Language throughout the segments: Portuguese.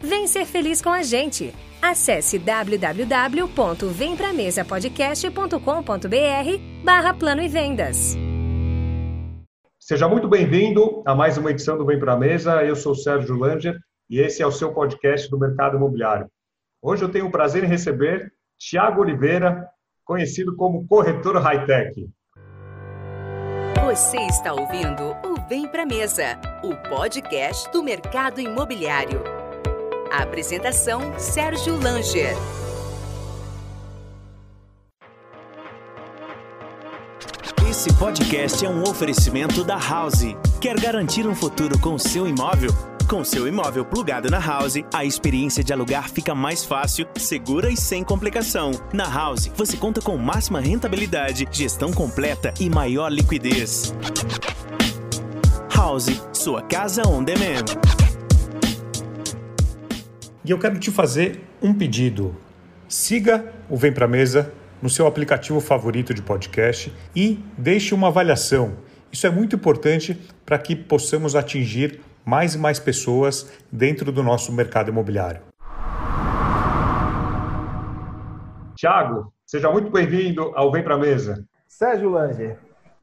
Vem ser feliz com a gente. Acesse www.vempramesapodcast.com.br barra Plano e Vendas. Seja muito bem-vindo a mais uma edição do Vem Pra Mesa. Eu sou o Sérgio Langer e esse é o seu podcast do mercado imobiliário. Hoje eu tenho o prazer em receber Tiago Oliveira, conhecido como corretor high-tech. Você está ouvindo o Vem Pra Mesa, o podcast do mercado imobiliário. A apresentação: Sérgio Langer. Esse podcast é um oferecimento da House. Quer garantir um futuro com seu imóvel? Com seu imóvel plugado na House, a experiência de alugar fica mais fácil, segura e sem complicação. Na House, você conta com máxima rentabilidade, gestão completa e maior liquidez. House, sua casa on demand. E eu quero te fazer um pedido. Siga o Vem Pra Mesa no seu aplicativo favorito de podcast e deixe uma avaliação. Isso é muito importante para que possamos atingir mais e mais pessoas dentro do nosso mercado imobiliário. Tiago, seja muito bem-vindo ao Vem Pra Mesa. Sérgio Langer,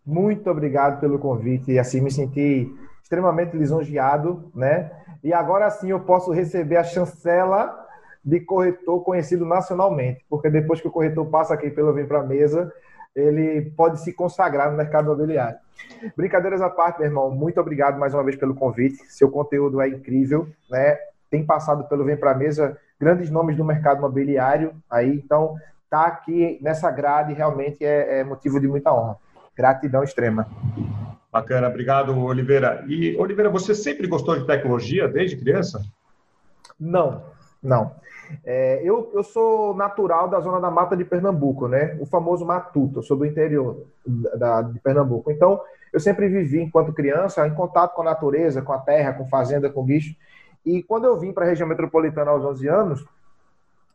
muito obrigado pelo convite e assim me senti extremamente lisonjeado, né? E agora sim eu posso receber a chancela de corretor conhecido nacionalmente, porque depois que o corretor passa aqui pelo Vem Pra Mesa, ele pode se consagrar no mercado imobiliário. Brincadeiras à parte, meu irmão, muito obrigado mais uma vez pelo convite. Seu conteúdo é incrível, né? Tem passado pelo Vem Pra Mesa grandes nomes do mercado imobiliário aí, então tá aqui nessa grade realmente é, é motivo de muita honra. Gratidão extrema. Bacana, obrigado, Oliveira. E, Oliveira, você sempre gostou de tecnologia desde criança? Não, não. É, eu, eu sou natural da zona da mata de Pernambuco, né? O famoso matuto, eu sou do interior da, de Pernambuco. Então, eu sempre vivi, enquanto criança, em contato com a natureza, com a terra, com fazenda, com bicho. E quando eu vim para a região metropolitana aos 11 anos,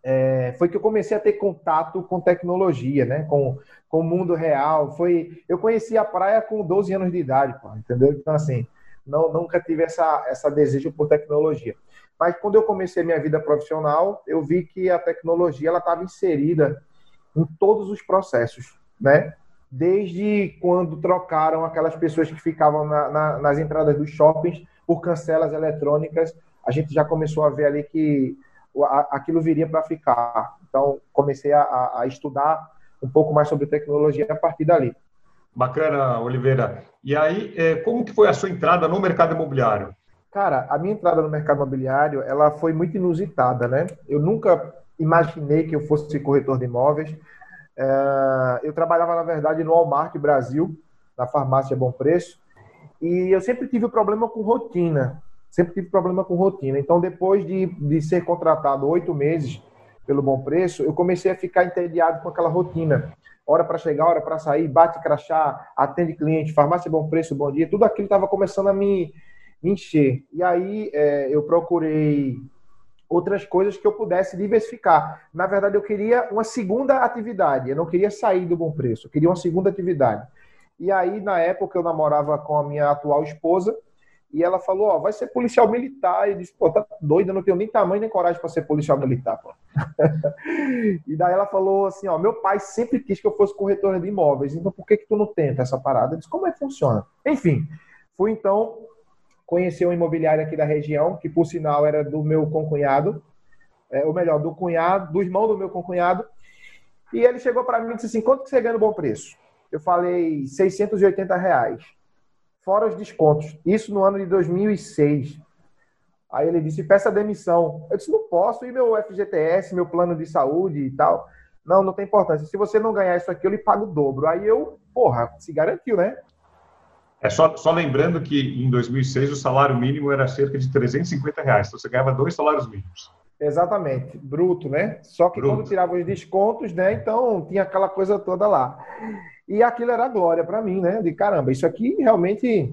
é, foi que eu comecei a ter contato com tecnologia, né? Com, com o mundo real. Foi, eu conheci a praia com 12 anos de idade, pô, entendeu? Então, assim, não, nunca tive essa, essa desejo por tecnologia. Mas quando eu comecei minha vida profissional, eu vi que a tecnologia ela estava inserida em todos os processos, né? Desde quando trocaram aquelas pessoas que ficavam na, na, nas entradas dos shoppings por cancelas eletrônicas, a gente já começou a ver ali que aquilo viria para ficar. Então, comecei a, a estudar um pouco mais sobre tecnologia a partir dali. Bacana, Oliveira. E aí, é, como que foi a sua entrada no mercado imobiliário? Cara, a minha entrada no mercado imobiliário, ela foi muito inusitada, né? Eu nunca imaginei que eu fosse corretor de imóveis. É, eu trabalhava, na verdade, no Walmart Brasil, na farmácia Bom Preço, e eu sempre tive problema com rotina. Sempre tive problema com rotina. Então, depois de, de ser contratado oito meses pelo Bom Preço, eu comecei a ficar entediado com aquela rotina. Hora para chegar, hora para sair, bate crachá, atende cliente, farmácia Bom Preço, bom dia. Tudo aquilo estava começando a me encher. E aí é, eu procurei outras coisas que eu pudesse diversificar. Na verdade, eu queria uma segunda atividade. Eu não queria sair do bom preço. Eu queria uma segunda atividade. E aí, na época, eu namorava com a minha atual esposa e ela falou: Ó, vai ser policial militar. E eu disse: Pô, tá doida, não tenho nem tamanho nem coragem para ser policial militar. Pô. e daí ela falou assim: Ó, meu pai sempre quis que eu fosse corretora de imóveis, então por que, que tu não tenta essa parada? Eu disse: Como é que funciona? Enfim, fui então conheci um imobiliário aqui da região, que por sinal era do meu concunhado, é, ou melhor, do cunhado, do irmão do meu concunhado. E ele chegou para mim e disse assim: quanto que você ganha no bom preço? eu falei 680 reais, fora os descontos. Isso no ano de 2006. Aí ele disse, peça demissão. Eu disse, não posso, e meu FGTS, meu plano de saúde e tal. Não, não tem importância. Se você não ganhar isso aqui, eu lhe pago o dobro. Aí eu, porra, se garantiu, né? É só, só lembrando que em 2006 o salário mínimo era cerca de 350 reais. Então você ganhava dois salários mínimos. Exatamente, bruto, né? Só que bruto. quando tirava os descontos, né? Então tinha aquela coisa toda lá. E aquilo era glória para mim, né? De caramba, isso aqui realmente,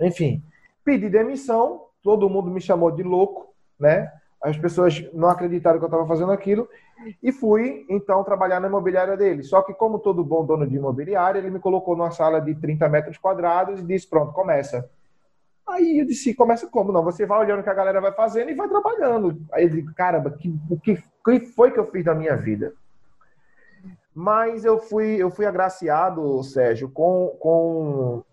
enfim, pedi demissão, todo mundo me chamou de louco, né? As pessoas não acreditaram que eu estava fazendo aquilo e fui então trabalhar na imobiliária dele. Só que, como todo bom dono de imobiliária, ele me colocou numa sala de 30 metros quadrados e disse: Pronto, começa. Aí eu disse: Começa como? Não, você vai olhando o que a galera vai fazendo e vai trabalhando. Aí eu disse: Caramba, que, o que, que foi que eu fiz na minha vida? Mas eu fui, eu fui agraciado, Sérgio, com, com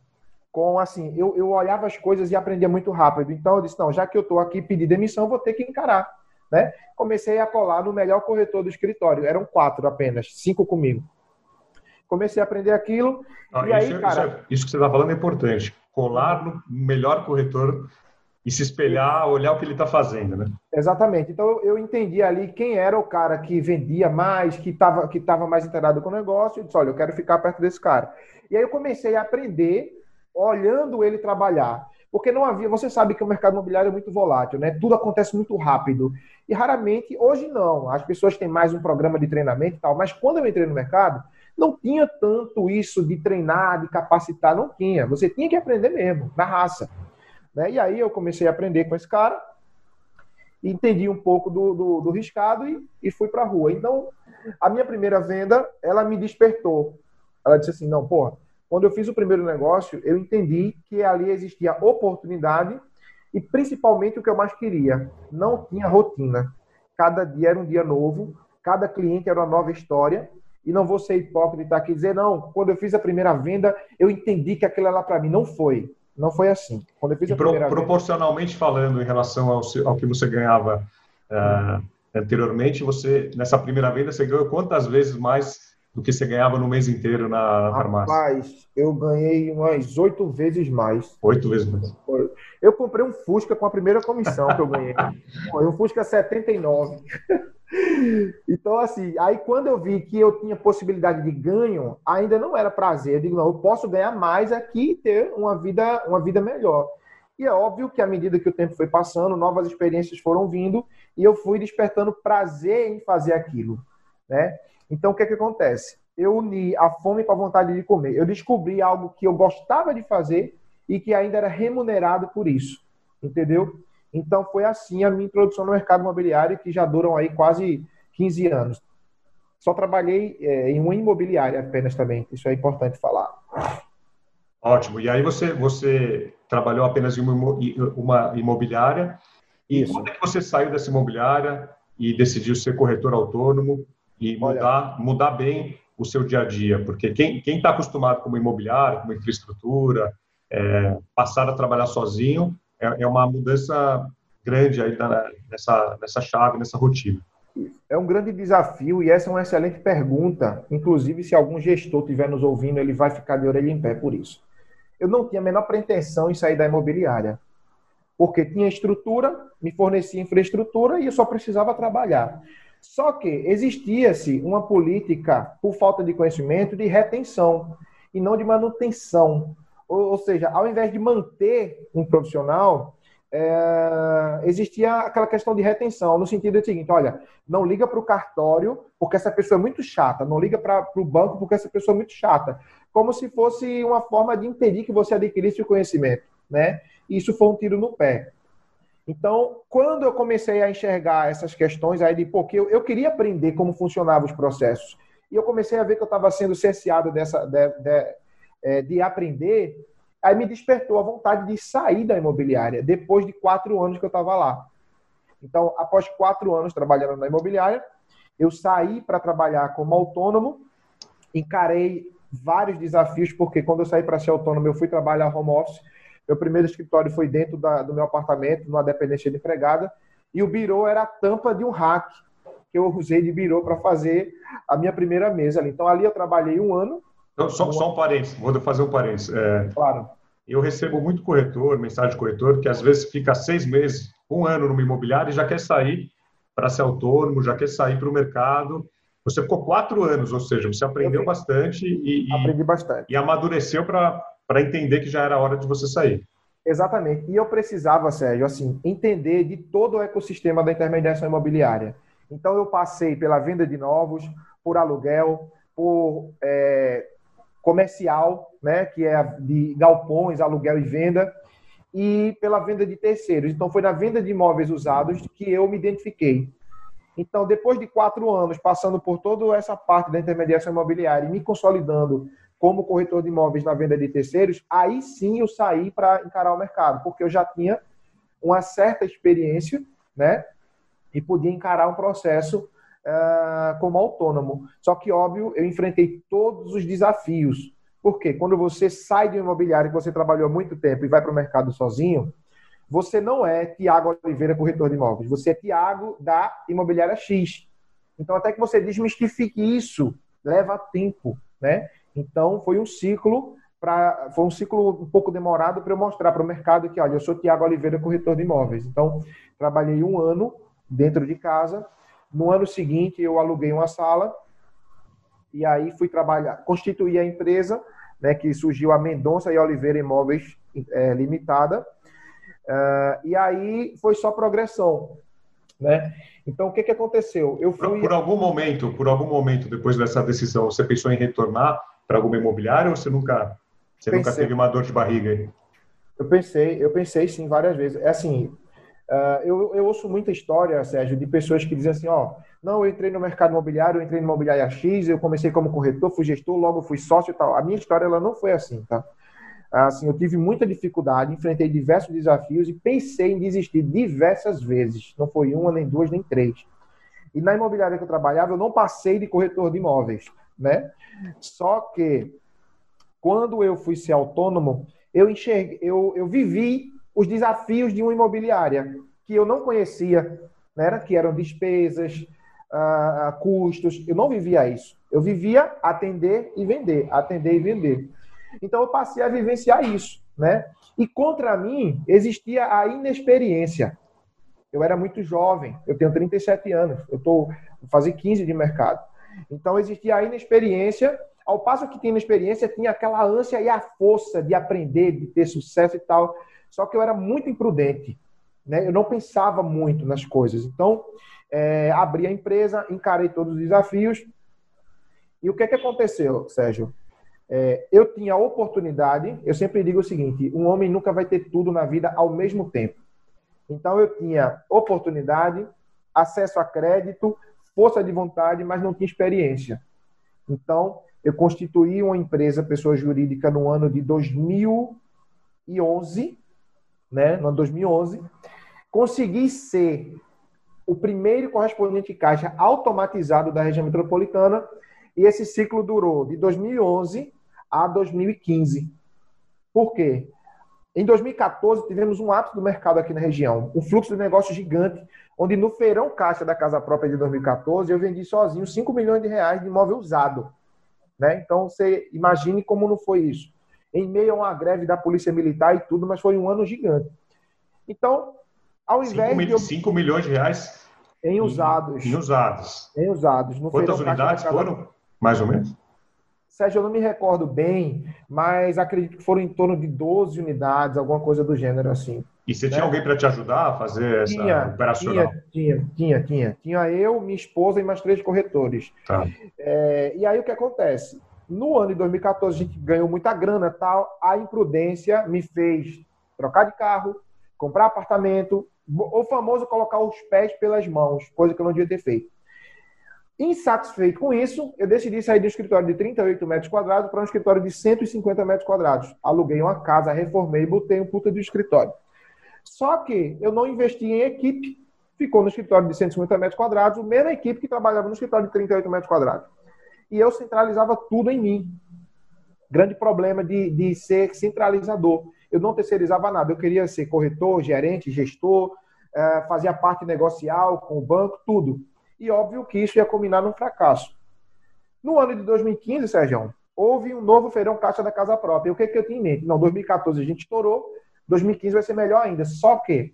com assim, eu, eu olhava as coisas e aprendia muito rápido. Então eu disse, não, já que eu estou aqui pedir demissão, vou ter que encarar. Né? Comecei a colar no melhor corretor do escritório. Eram quatro apenas, cinco comigo. Comecei a aprender aquilo. Ah, e aí, cara. Isso, é, isso que você está falando é importante. Colar no melhor corretor e se espelhar, olhar o que ele está fazendo, né? Exatamente. Então eu, entendi ali quem era o cara que vendia mais, que estava que tava mais inteirado com o negócio. Eu disse, olha, eu quero ficar perto desse cara. E aí eu comecei a aprender olhando ele trabalhar. Porque não havia, você sabe que o mercado imobiliário é muito volátil, né? Tudo acontece muito rápido. E raramente, hoje não, as pessoas têm mais um programa de treinamento e tal, mas quando eu entrei no mercado, não tinha tanto isso de treinar, de capacitar, não tinha. Você tinha que aprender mesmo, na raça. Né? E aí eu comecei a aprender com esse cara, entendi um pouco do, do, do riscado e, e fui para a rua. Então, a minha primeira venda, ela me despertou. Ela disse assim, não, porra, quando eu fiz o primeiro negócio, eu entendi que ali existia oportunidade e principalmente o que eu mais queria, não tinha rotina. Cada dia era um dia novo, cada cliente era uma nova história e não vou ser hipócrita aqui e dizer, não, quando eu fiz a primeira venda, eu entendi que aquilo era para mim. Não foi. Não foi assim. Quando eu fiz a Pro, primeira proporcionalmente venda... falando, em relação ao, ao que você ganhava uh, anteriormente, você, nessa primeira venda, você ganhou quantas vezes mais do que você ganhava no mês inteiro na farmácia? Rapaz, eu ganhei umas oito vezes mais. Oito vezes mais. Eu comprei um Fusca com a primeira comissão que eu ganhei. Foi um Fusca 79. Então, assim, aí quando eu vi que eu tinha possibilidade de ganho, ainda não era prazer. Eu digo, não, eu posso ganhar mais aqui e ter uma vida, uma vida melhor. E é óbvio que à medida que o tempo foi passando, novas experiências foram vindo e eu fui despertando prazer em fazer aquilo, né? Então, o que, é que acontece? Eu uni a fome com a vontade de comer. Eu descobri algo que eu gostava de fazer e que ainda era remunerado por isso. Entendeu? Então, foi assim a minha introdução no mercado imobiliário, que já duram aí quase 15 anos. Só trabalhei é, em uma imobiliária apenas também. Isso é importante falar. Ótimo. E aí você, você trabalhou apenas em uma, uma imobiliária. E Isso. quando é que você saiu dessa imobiliária e decidiu ser corretor autônomo? e mudar, mudar bem o seu dia a dia, porque quem está acostumado com uma imobiliária, com uma infraestrutura, é, passar a trabalhar sozinho é, é uma mudança grande aí da, nessa, nessa chave, nessa rotina. É um grande desafio e essa é uma excelente pergunta. Inclusive, se algum gestor estiver nos ouvindo, ele vai ficar de orelha em pé por isso. Eu não tinha a menor pretensão em sair da imobiliária, porque tinha estrutura, me fornecia infraestrutura e eu só precisava trabalhar. Só que existia-se uma política, por falta de conhecimento, de retenção e não de manutenção. Ou, ou seja, ao invés de manter um profissional, é, existia aquela questão de retenção, no sentido do seguinte: olha, não liga para o cartório porque essa pessoa é muito chata, não liga para o banco porque essa pessoa é muito chata. Como se fosse uma forma de impedir que você adquirisse o conhecimento. Né? Isso foi um tiro no pé. Então, quando eu comecei a enxergar essas questões, aí de porque eu, eu queria aprender como funcionavam os processos, e eu comecei a ver que eu estava sendo cerceado dessa, de, de, é, de, aprender, aí me despertou a vontade de sair da imobiliária, depois de quatro anos que eu estava lá. Então, após quatro anos trabalhando na imobiliária, eu saí para trabalhar como autônomo, encarei vários desafios, porque quando eu saí para ser autônomo, eu fui trabalhar home office, meu primeiro escritório foi dentro da, do meu apartamento, numa dependência de empregada, e o birô era a tampa de um rack que eu usei de birô para fazer a minha primeira mesa. Então ali eu trabalhei um ano Então, só, só um parênteses, vou fazer um parênteses. É, claro. Eu recebo muito corretor, mensagem de corretor, que às vezes fica seis meses, um ano numa imobiliária e já quer sair para ser autônomo, já quer sair para o mercado. Você ficou quatro anos, ou seja, você aprendeu bastante e, Aprendi bastante. e amadureceu para entender que já era hora de você sair. Exatamente. E eu precisava, Sérgio, assim, entender de todo o ecossistema da intermediação imobiliária. Então, eu passei pela venda de novos, por aluguel, por é, comercial, né, que é de galpões, aluguel e venda, e pela venda de terceiros. Então, foi na venda de imóveis usados que eu me identifiquei. Então, depois de quatro anos passando por toda essa parte da intermediação imobiliária e me consolidando como corretor de imóveis na venda de terceiros, aí sim eu saí para encarar o mercado, porque eu já tinha uma certa experiência, né? E podia encarar um processo uh, como autônomo. Só que, óbvio, eu enfrentei todos os desafios. Porque quando você sai de um imobiliário que você trabalhou há muito tempo e vai para o mercado sozinho, você não é Tiago Oliveira, corretor de imóveis. Você é Tiago da imobiliária X. Então, até que você desmistifique isso, leva tempo, né? Então, foi um ciclo para foi um ciclo um pouco demorado para eu mostrar para o mercado que, olha, eu sou Tiago Oliveira, corretor de imóveis. Então, trabalhei um ano dentro de casa. No ano seguinte, eu aluguei uma sala e aí fui trabalhar, constituir a empresa, né, que surgiu a Mendonça e Oliveira Imóveis é, Limitada. Uh, e aí foi só progressão, né? Então o que que aconteceu? Eu fui... por, por algum momento, por algum momento depois dessa decisão, você pensou em retornar para alguma imobiliária ou você nunca, você nunca teve uma dor de barriga aí? Eu pensei, eu pensei sim várias vezes. É assim, uh, eu, eu ouço muita história, Sérgio, de pessoas que dizem assim, ó, não, eu entrei no mercado imobiliário, eu entrei no imobiliária X, eu comecei como corretor, fui gestor, logo fui sócio e tal. A minha história ela não foi assim, tá? Assim, eu tive muita dificuldade, enfrentei diversos desafios e pensei em desistir diversas vezes. Não foi uma, nem duas, nem três. E na imobiliária que eu trabalhava, eu não passei de corretor de imóveis, né? Só que quando eu fui ser autônomo, eu enxerguei, eu, eu vivi os desafios de uma imobiliária que eu não conhecia, né? Que eram despesas, uh, custos. Eu não vivia isso. Eu vivia atender e vender, atender e vender. Então eu passei a vivenciar isso, né? E contra mim existia a inexperiência. Eu era muito jovem, eu tenho 37 anos, eu estou fazendo 15 de mercado. Então existia a inexperiência, ao passo que tinha inexperiência, tinha aquela ânsia e a força de aprender, de ter sucesso e tal. Só que eu era muito imprudente, né? Eu não pensava muito nas coisas. Então, é, abri a empresa, encarei todos os desafios. E o que, que aconteceu, Sérgio? É, eu tinha a oportunidade, eu sempre digo o seguinte: um homem nunca vai ter tudo na vida ao mesmo tempo. Então, eu tinha oportunidade, acesso a crédito, força de vontade, mas não tinha experiência. Então, eu constituí uma empresa, pessoa jurídica, no ano de 2011, né? No ano 2011, consegui ser o primeiro correspondente caixa automatizado da região metropolitana e esse ciclo durou de 2011 a 2015. Por quê? Em 2014, tivemos um ápice do mercado aqui na região, um fluxo de negócio gigante, onde no feirão caixa da casa própria de 2014, eu vendi sozinho 5 milhões de reais de imóvel usado. Né? Então, você imagine como não foi isso. Em meio a uma greve da Polícia Militar e tudo, mas foi um ano gigante. Então, ao invés 5 mil, de. Eu... 5 milhões de reais em usados. Em usados. Em usados. No Quantas unidades foram, mais ou menos? Sérgio, eu não me recordo bem, mas acredito que foram em torno de 12 unidades, alguma coisa do gênero assim. E você né? tinha alguém para te ajudar a fazer essa tinha, operacional? Tinha, tinha, tinha, tinha. Tinha eu, minha esposa e mais três corretores. Tá. É, e aí o que acontece? No ano de 2014 a gente ganhou muita grana tal, a imprudência me fez trocar de carro, comprar apartamento, o famoso colocar os pés pelas mãos, coisa que eu não devia ter feito. Insatisfeito com isso, eu decidi sair do escritório de 38 metros quadrados para um escritório de 150 metros quadrados. Aluguei uma casa, reformei e botei um puta de escritório. Só que eu não investi em equipe, ficou no escritório de 150 metros quadrados, a mesma equipe que trabalhava no escritório de 38 metros quadrados. E eu centralizava tudo em mim. Grande problema de, de ser centralizador. Eu não terceirizava nada. Eu queria ser corretor, gerente, gestor, eh, fazia parte negocial com o banco, tudo e óbvio que isso ia culminar num fracasso. No ano de 2015, Sérgio, houve um novo feirão caixa da casa própria. E o que, que eu tinha em mente? Não, 2014 a gente estourou, 2015 vai ser melhor ainda. Só que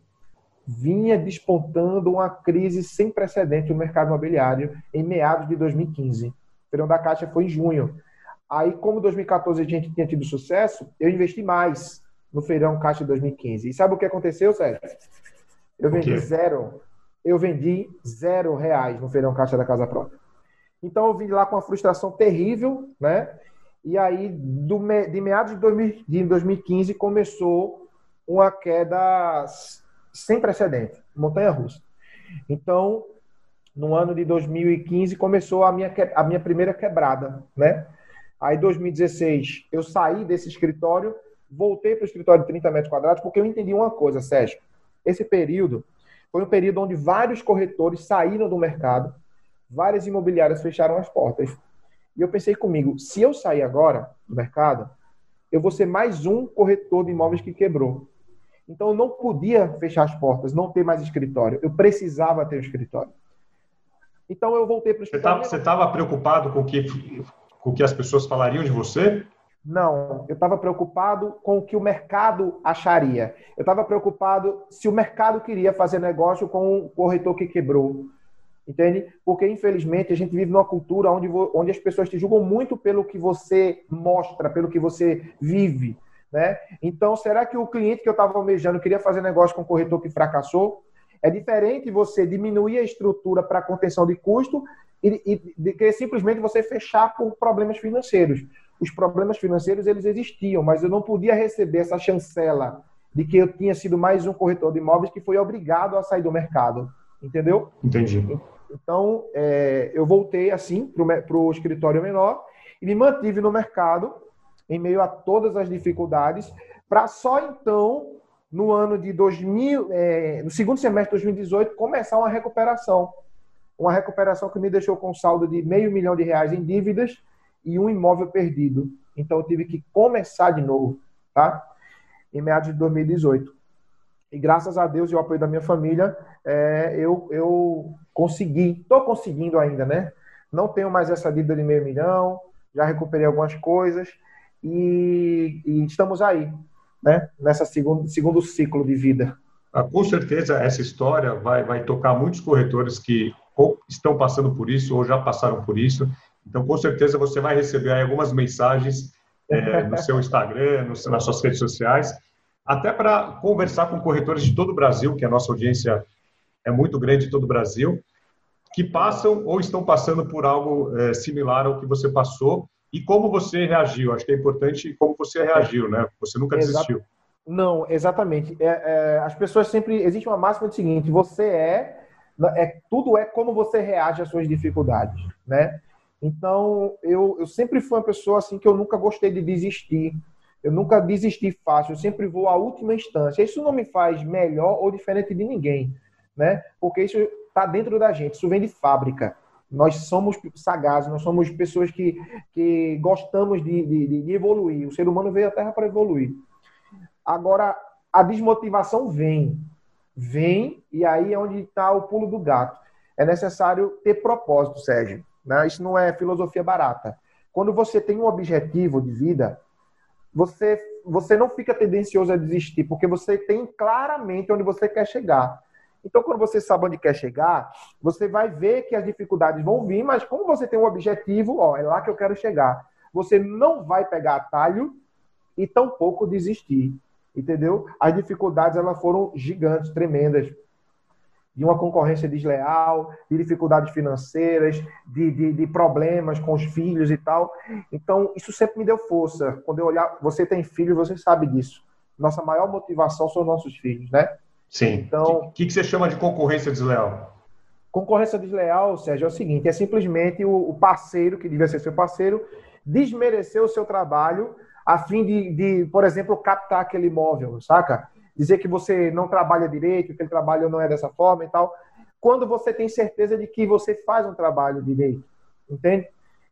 vinha despontando uma crise sem precedente no mercado imobiliário em meados de 2015. Feirão da Caixa foi em junho. Aí, como 2014 a gente tinha tido sucesso, eu investi mais no feirão Caixa de 2015. E sabe o que aconteceu, Sérgio? Eu vendi zero. Eu vendi zero reais no feirão Caixa da Casa Própria. Então eu vim lá com uma frustração terrível, né? E aí, do, de meados de, 2000, de 2015, começou uma queda sem precedente, montanha russa. Então, no ano de 2015, começou a minha, a minha primeira quebrada, né? Aí, 2016, eu saí desse escritório, voltei para o escritório de 30 metros quadrados, porque eu entendi uma coisa, Sérgio. Esse período foi um período onde vários corretores saíram do mercado, várias imobiliárias fecharam as portas. E eu pensei comigo, se eu sair agora do mercado, eu vou ser mais um corretor de imóveis que quebrou. Então eu não podia fechar as portas, não ter mais escritório. Eu precisava ter um escritório. Então eu voltei para o escritório. Você estava preocupado com que, com o que as pessoas falariam de você? Não, eu estava preocupado com o que o mercado acharia. Eu estava preocupado se o mercado queria fazer negócio com o corretor que quebrou entende? Porque, infelizmente, a gente vive numa cultura onde, onde as pessoas te julgam muito pelo que você mostra, pelo que você vive, né? Então, será que o cliente que eu estava almejando queria fazer negócio com um corretor que fracassou? É diferente você diminuir a estrutura para contenção de custo e, e de que simplesmente você fechar por problemas financeiros. Os problemas financeiros, eles existiam, mas eu não podia receber essa chancela de que eu tinha sido mais um corretor de imóveis que foi obrigado a sair do mercado. Entendeu? Entendi. Então, é, eu voltei assim para o escritório menor e me mantive no mercado em meio a todas as dificuldades, para só então, no ano de 2000, é, no segundo semestre de 2018, começar uma recuperação. Uma recuperação que me deixou com saldo de meio milhão de reais em dívidas e um imóvel perdido. Então, eu tive que começar de novo, tá? Em meados de 2018. E graças a Deus e ao apoio da minha família, é, eu, eu consegui, estou conseguindo ainda, né? Não tenho mais essa dívida de meio milhão, já recuperei algumas coisas e, e estamos aí, né? Nessa segundo, segundo ciclo de vida. Ah, com certeza essa história vai, vai tocar muitos corretores que ou estão passando por isso ou já passaram por isso. Então, com certeza você vai receber algumas mensagens é, no seu Instagram, no, nas suas redes sociais até para conversar com corretores de todo o Brasil, que a nossa audiência é muito grande de todo o Brasil, que passam ou estão passando por algo é, similar ao que você passou e como você reagiu. Acho que é importante como você reagiu, né? Você nunca desistiu. Não, exatamente. É, é, as pessoas sempre. Existe uma máxima do seguinte: você é, é. Tudo é como você reage às suas dificuldades, né? Então, eu, eu sempre fui uma pessoa assim que eu nunca gostei de desistir. Eu nunca desisti fácil, eu sempre vou à última instância. Isso não me faz melhor ou diferente de ninguém, né? Porque isso está dentro da gente, isso vem de fábrica. Nós somos sagazes, nós somos pessoas que, que gostamos de, de, de evoluir. O ser humano veio à Terra para evoluir. Agora, a desmotivação vem. Vem, e aí é onde está o pulo do gato. É necessário ter propósito, Sérgio. Né? Isso não é filosofia barata. Quando você tem um objetivo de vida, você, você não fica tendencioso a desistir, porque você tem claramente onde você quer chegar. Então, quando você sabe onde quer chegar, você vai ver que as dificuldades vão vir, mas como você tem um objetivo, ó, é lá que eu quero chegar. Você não vai pegar atalho e tampouco desistir, entendeu? As dificuldades elas foram gigantes, tremendas de uma concorrência desleal, de dificuldades financeiras, de, de, de, problemas com os filhos e tal. Então, isso sempre me deu força. Quando eu olhar, você tem filhos, você sabe disso. Nossa maior motivação são nossos filhos, né? Sim. Então, o que, que você chama de concorrência desleal? Concorrência desleal, Sérgio, é o seguinte: é simplesmente o, parceiro, que devia ser seu parceiro, desmerecer o seu trabalho a fim de, de por exemplo, captar aquele imóvel, saca? dizer que você não trabalha direito, que aquele trabalho não é dessa forma e tal, quando você tem certeza de que você faz um trabalho direito, entende?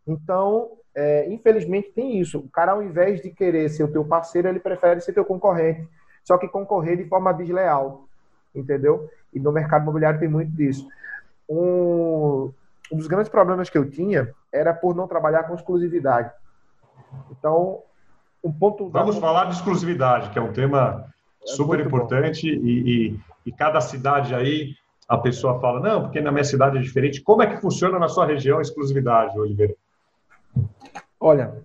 Então, é, infelizmente tem isso. O cara, ao invés de querer ser o teu parceiro, ele prefere ser teu concorrente, só que concorrer de forma desleal, entendeu? E no mercado imobiliário tem muito disso. Um, um dos grandes problemas que eu tinha era por não trabalhar com exclusividade. Então, um ponto. Vamos da... falar de exclusividade, que é um tema é super importante e, e, e, cada cidade aí a pessoa fala não, porque na minha cidade é diferente. Como é que funciona na sua região a exclusividade, Oliveira? Olha,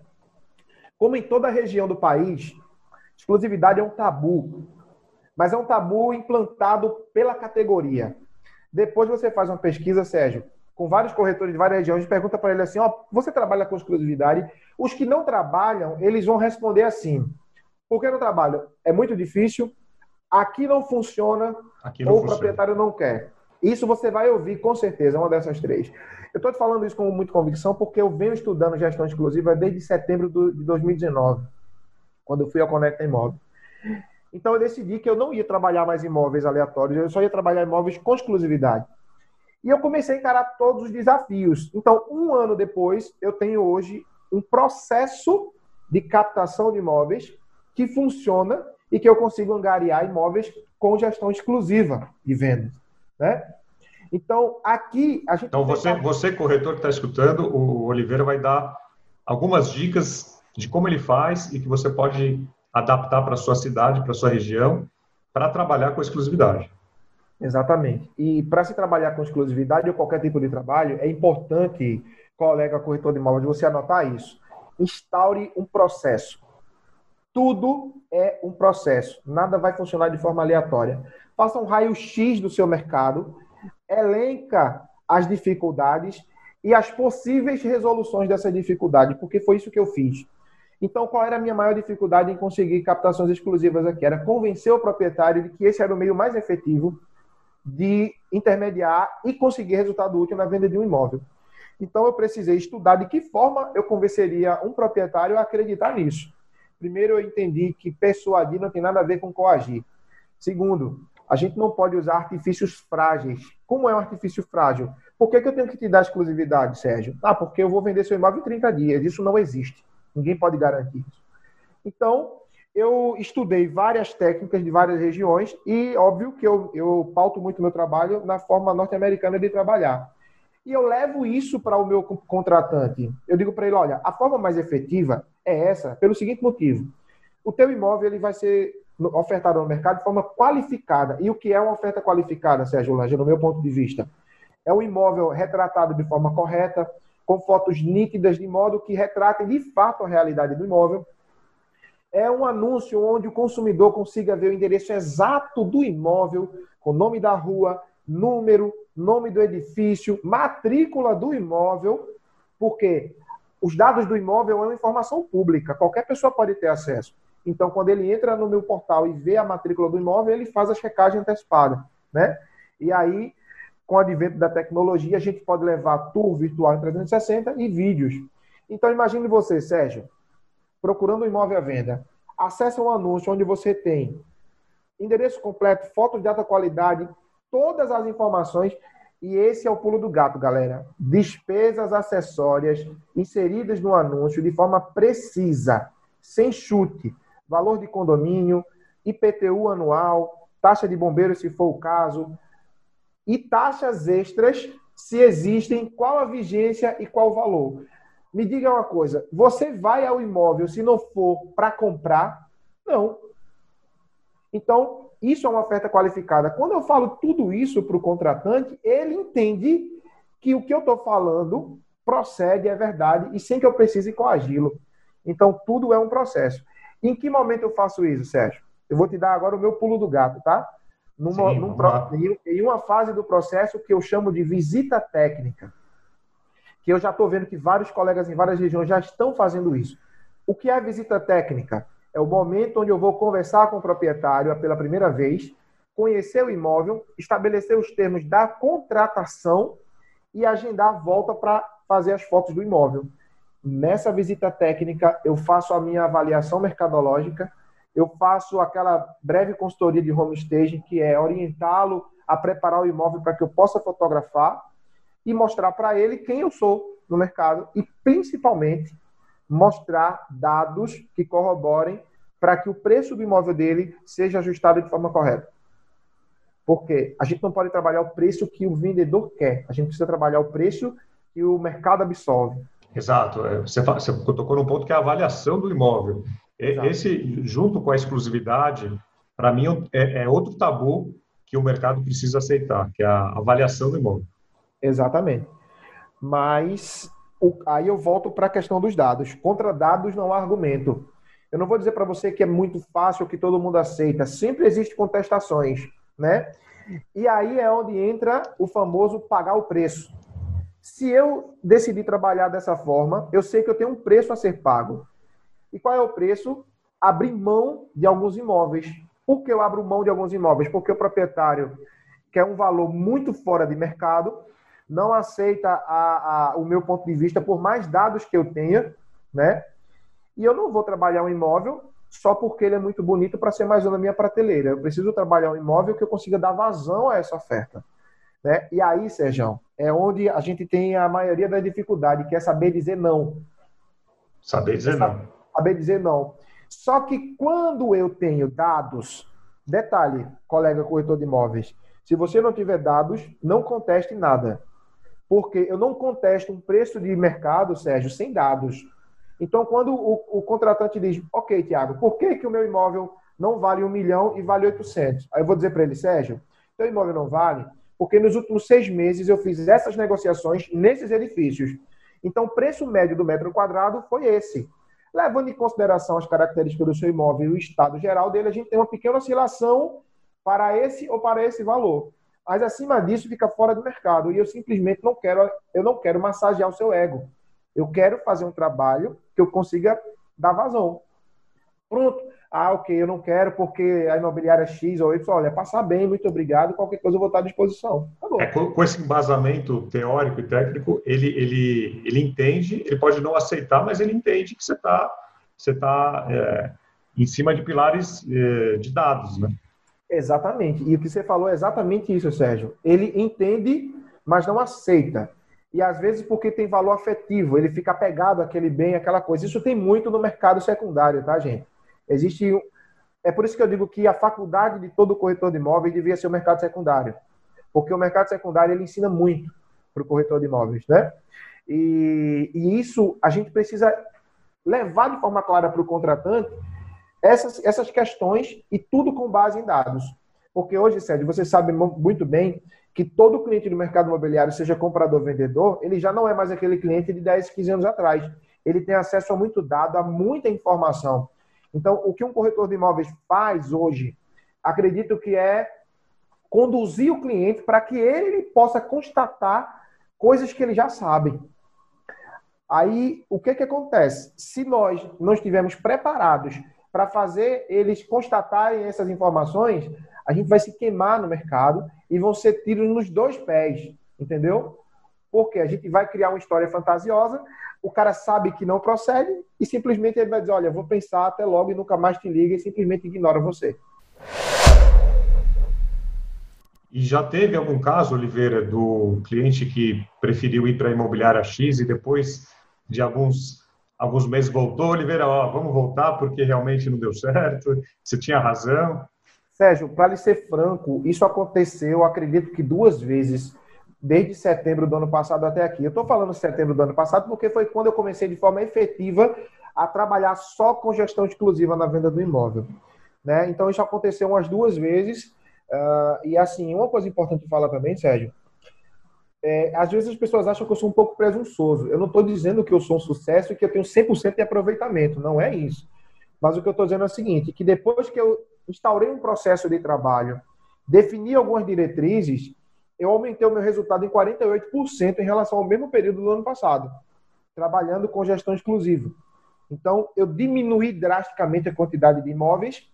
como em toda região do país, exclusividade é um tabu, mas é um tabu implantado pela categoria. Depois você faz uma pesquisa, Sérgio, com vários corretores de várias regiões, pergunta para ele assim: ó, você trabalha com exclusividade? Os que não trabalham, eles vão responder assim: por que não trabalham? É muito difícil, aqui não funciona, aqui não ou funciona. o proprietário não quer. Isso você vai ouvir com certeza, uma dessas três. Eu estou te falando isso com muita convicção porque eu venho estudando gestão exclusiva desde setembro de 2019, quando eu fui ao Conecta Imóvel. Então eu decidi que eu não ia trabalhar mais imóveis aleatórios, eu só ia trabalhar imóveis com exclusividade. E eu comecei a encarar todos os desafios. Então, um ano depois, eu tenho hoje um processo de captação de imóveis que funciona e que eu consigo angariar imóveis com gestão exclusiva de vendas. Né? Então, aqui a gente. Então, você, você corretor que está escutando, o Oliveira vai dar algumas dicas de como ele faz e que você pode adaptar para sua cidade, para sua região, para trabalhar com exclusividade. Exatamente. E para se trabalhar com exclusividade ou qualquer tipo de trabalho, é importante, colega corretor de imóveis, você anotar isso. Instaure um processo. Tudo é um processo. Nada vai funcionar de forma aleatória. Faça um raio-x do seu mercado, elenca as dificuldades e as possíveis resoluções dessa dificuldade, porque foi isso que eu fiz. Então, qual era a minha maior dificuldade em conseguir captações exclusivas aqui? Era convencer o proprietário de que esse era o meio mais efetivo de intermediar e conseguir resultado útil na venda de um imóvel. Então, eu precisei estudar de que forma eu convenceria um proprietário a acreditar nisso. Primeiro, eu entendi que persuadir não tem nada a ver com coagir. Segundo, a gente não pode usar artifícios frágeis. Como é um artifício frágil? Por que, que eu tenho que te dar exclusividade, Sérgio? Ah, porque eu vou vender seu imóvel em 30 dias. Isso não existe. Ninguém pode garantir isso. Então, eu estudei várias técnicas de várias regiões e, óbvio, que eu, eu pauto muito meu trabalho na forma norte-americana de trabalhar. E eu levo isso para o meu contratante. Eu digo para ele, olha, a forma mais efetiva é essa, pelo seguinte motivo. O teu imóvel ele vai ser ofertado no mercado de forma qualificada. E o que é uma oferta qualificada, Sérgio Lange, no meu ponto de vista? É um imóvel retratado de forma correta, com fotos nítidas, de modo que retratem de fato a realidade do imóvel, é um anúncio onde o consumidor consiga ver o endereço exato do imóvel, com nome da rua, número, nome do edifício, matrícula do imóvel, porque os dados do imóvel é uma informação pública, qualquer pessoa pode ter acesso. Então, quando ele entra no meu portal e vê a matrícula do imóvel, ele faz a checagem antecipada, né? E aí, com o advento da tecnologia, a gente pode levar tour virtual em 360 e vídeos. Então, imagine você, Sérgio, procurando um imóvel à venda, acesse um anúncio onde você tem endereço completo, fotos de alta qualidade, todas as informações. E esse é o pulo do gato, galera. Despesas acessórias inseridas no anúncio de forma precisa, sem chute. Valor de condomínio, IPTU anual, taxa de bombeiro, se for o caso, e taxas extras, se existem, qual a vigência e qual o valor. Me diga uma coisa: você vai ao imóvel se não for para comprar? Não. Então, isso é uma oferta qualificada. Quando eu falo tudo isso para o contratante, ele entende que o que eu estou falando procede, é verdade, e sem que eu precise coagi-lo. Então, tudo é um processo. Em que momento eu faço isso, Sérgio? Eu vou te dar agora o meu pulo do gato, tá? Numa, Sim, num, em uma fase do processo que eu chamo de visita técnica que eu já estou vendo que vários colegas em várias regiões já estão fazendo isso. O que é a visita técnica? É o momento onde eu vou conversar com o proprietário pela primeira vez, conhecer o imóvel, estabelecer os termos da contratação e agendar a volta para fazer as fotos do imóvel. Nessa visita técnica, eu faço a minha avaliação mercadológica, eu faço aquela breve consultoria de home staging, que é orientá-lo a preparar o imóvel para que eu possa fotografar e mostrar para ele quem eu sou no mercado e, principalmente, mostrar dados que corroborem para que o preço do imóvel dele seja ajustado de forma correta. Porque a gente não pode trabalhar o preço que o vendedor quer, a gente precisa trabalhar o preço que o mercado absorve. Exato. É, você, você tocou num ponto que é a avaliação do imóvel. Exato. Esse, junto com a exclusividade, para mim é, é, outro tabu que o mercado precisa aceitar, que é a avaliação do imóvel. Exatamente. Mas o, aí eu volto para a questão dos dados. Contra dados não há argumento. Eu não vou dizer para você que é muito fácil, que todo mundo aceita. Sempre existem contestações, né? E aí é onde entra o famoso pagar o preço. Se eu decidir trabalhar dessa forma, eu sei que eu tenho um preço a ser pago. E qual é o preço? Abrir mão de alguns imóveis. Por que eu abro mão de alguns imóveis? Porque o proprietário quer um valor muito fora de mercado, não aceita a, a, o meu ponto de vista por mais dados que eu tenha, né? E eu não vou trabalhar um imóvel só porque ele é muito bonito para ser mais um na minha prateleira. Eu preciso trabalhar um imóvel que eu consiga dar vazão a essa oferta. Né? E aí, Sérgio, é onde a gente tem a maioria da dificuldade, que é saber dizer não. Saber dizer não. Saber dizer não. Só que quando eu tenho dados, detalhe, colega corretor de imóveis, se você não tiver dados, não conteste nada. Porque eu não contesto um preço de mercado, Sérgio, sem dados. Então, quando o, o contratante diz, ok, Tiago, por que, que o meu imóvel não vale um milhão e vale 800? Aí eu vou dizer para ele, Sérgio, teu imóvel não vale porque nos últimos seis meses eu fiz essas negociações nesses edifícios. Então, o preço médio do metro quadrado foi esse. Levando em consideração as características do seu imóvel e o estado geral dele, a gente tem uma pequena oscilação para esse ou para esse valor. Mas acima disso fica fora do mercado e eu simplesmente não quero, eu não quero massagear o seu ego. Eu quero fazer um trabalho que eu consiga dar vazão. Pronto. Ah, ok, eu não quero porque a imobiliária X ou Y, olha, passar bem, muito obrigado, qualquer coisa eu vou estar à disposição. É, com, com, esse embasamento teórico e técnico, ele, ele, ele entende, ele pode não aceitar, mas ele entende que você está você tá, é, em cima de pilares é, de dados, né? Exatamente. E o que você falou é exatamente isso, Sérgio. Ele entende, mas não aceita e às vezes porque tem valor afetivo, ele fica apegado àquele bem, àquela coisa. Isso tem muito no mercado secundário, tá, gente? Existe. É por isso que eu digo que a faculdade de todo corretor de imóveis devia ser o mercado secundário. Porque o mercado secundário ele ensina muito para o corretor de imóveis, né? E, e, isso a gente precisa levar de forma clara para o contratante essas, essas questões e tudo com base em dados. Porque hoje, Sérgio, você sabe muito bem que todo cliente do mercado imobiliário, seja comprador ou vendedor, ele já não é mais aquele cliente de 10, 15 anos atrás. Ele tem acesso a muito dado, a muita informação. Então, o que um corretor de imóveis faz hoje, acredito que é conduzir o cliente para que ele possa constatar coisas que ele já sabe. Aí, o que, que acontece? Se nós não estivermos preparados para fazer eles constatarem essas informações, a gente vai se queimar no mercado e vão ser tiros nos dois pés, entendeu? Porque a gente vai criar uma história fantasiosa, o cara sabe que não procede e simplesmente ele vai dizer: Olha, vou pensar até logo e nunca mais te liga e simplesmente ignora você. E já teve algum caso, Oliveira, do cliente que preferiu ir para a imobiliária X e depois de alguns, alguns meses voltou? Oliveira, ó, vamos voltar porque realmente não deu certo, você tinha razão. Sérgio, para lhe ser franco, isso aconteceu, acredito que duas vezes, desde setembro do ano passado até aqui. Eu estou falando setembro do ano passado porque foi quando eu comecei de forma efetiva a trabalhar só com gestão exclusiva na venda do imóvel. Né? Então, isso aconteceu umas duas vezes. Uh, e, assim, uma coisa importante falar também, Sérgio, é, às vezes as pessoas acham que eu sou um pouco presunçoso. Eu não estou dizendo que eu sou um sucesso e que eu tenho 100% de aproveitamento. Não é isso. Mas o que eu estou dizendo é o seguinte, que depois que eu instaurei um processo de trabalho, defini algumas diretrizes, eu aumentei o meu resultado em 48% em relação ao mesmo período do ano passado, trabalhando com gestão exclusiva. Então, eu diminuí drasticamente a quantidade de imóveis,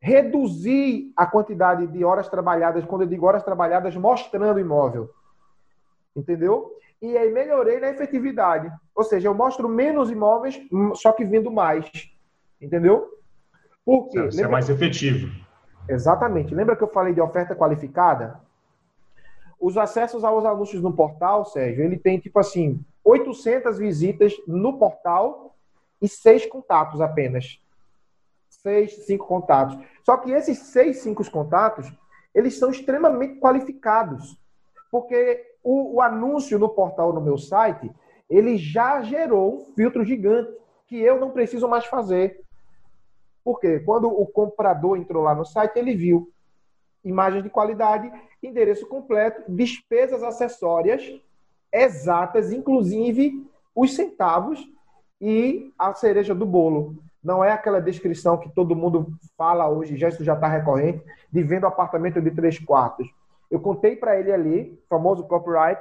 reduzi a quantidade de horas trabalhadas, quando eu digo horas trabalhadas, mostrando o imóvel. Entendeu? E aí melhorei na efetividade. Ou seja, eu mostro menos imóveis, só que vendo mais. Entendeu? Por quê? Isso é mais efetivo. Exatamente. Lembra que eu falei de oferta qualificada? Os acessos aos anúncios no portal, Sérgio, ele tem tipo assim, 800 visitas no portal e seis contatos apenas. Seis, cinco contatos. Só que esses seis, cinco contatos, eles são extremamente qualificados. Porque o, o anúncio no portal no meu site, ele já gerou um filtro gigante que eu não preciso mais fazer. Porque quando o comprador entrou lá no site, ele viu imagem de qualidade, endereço completo, despesas acessórias exatas, inclusive os centavos e a cereja do bolo. Não é aquela descrição que todo mundo fala hoje, já isso já está recorrente, de vendo apartamento de três quartos. Eu contei para ele ali, famoso copyright,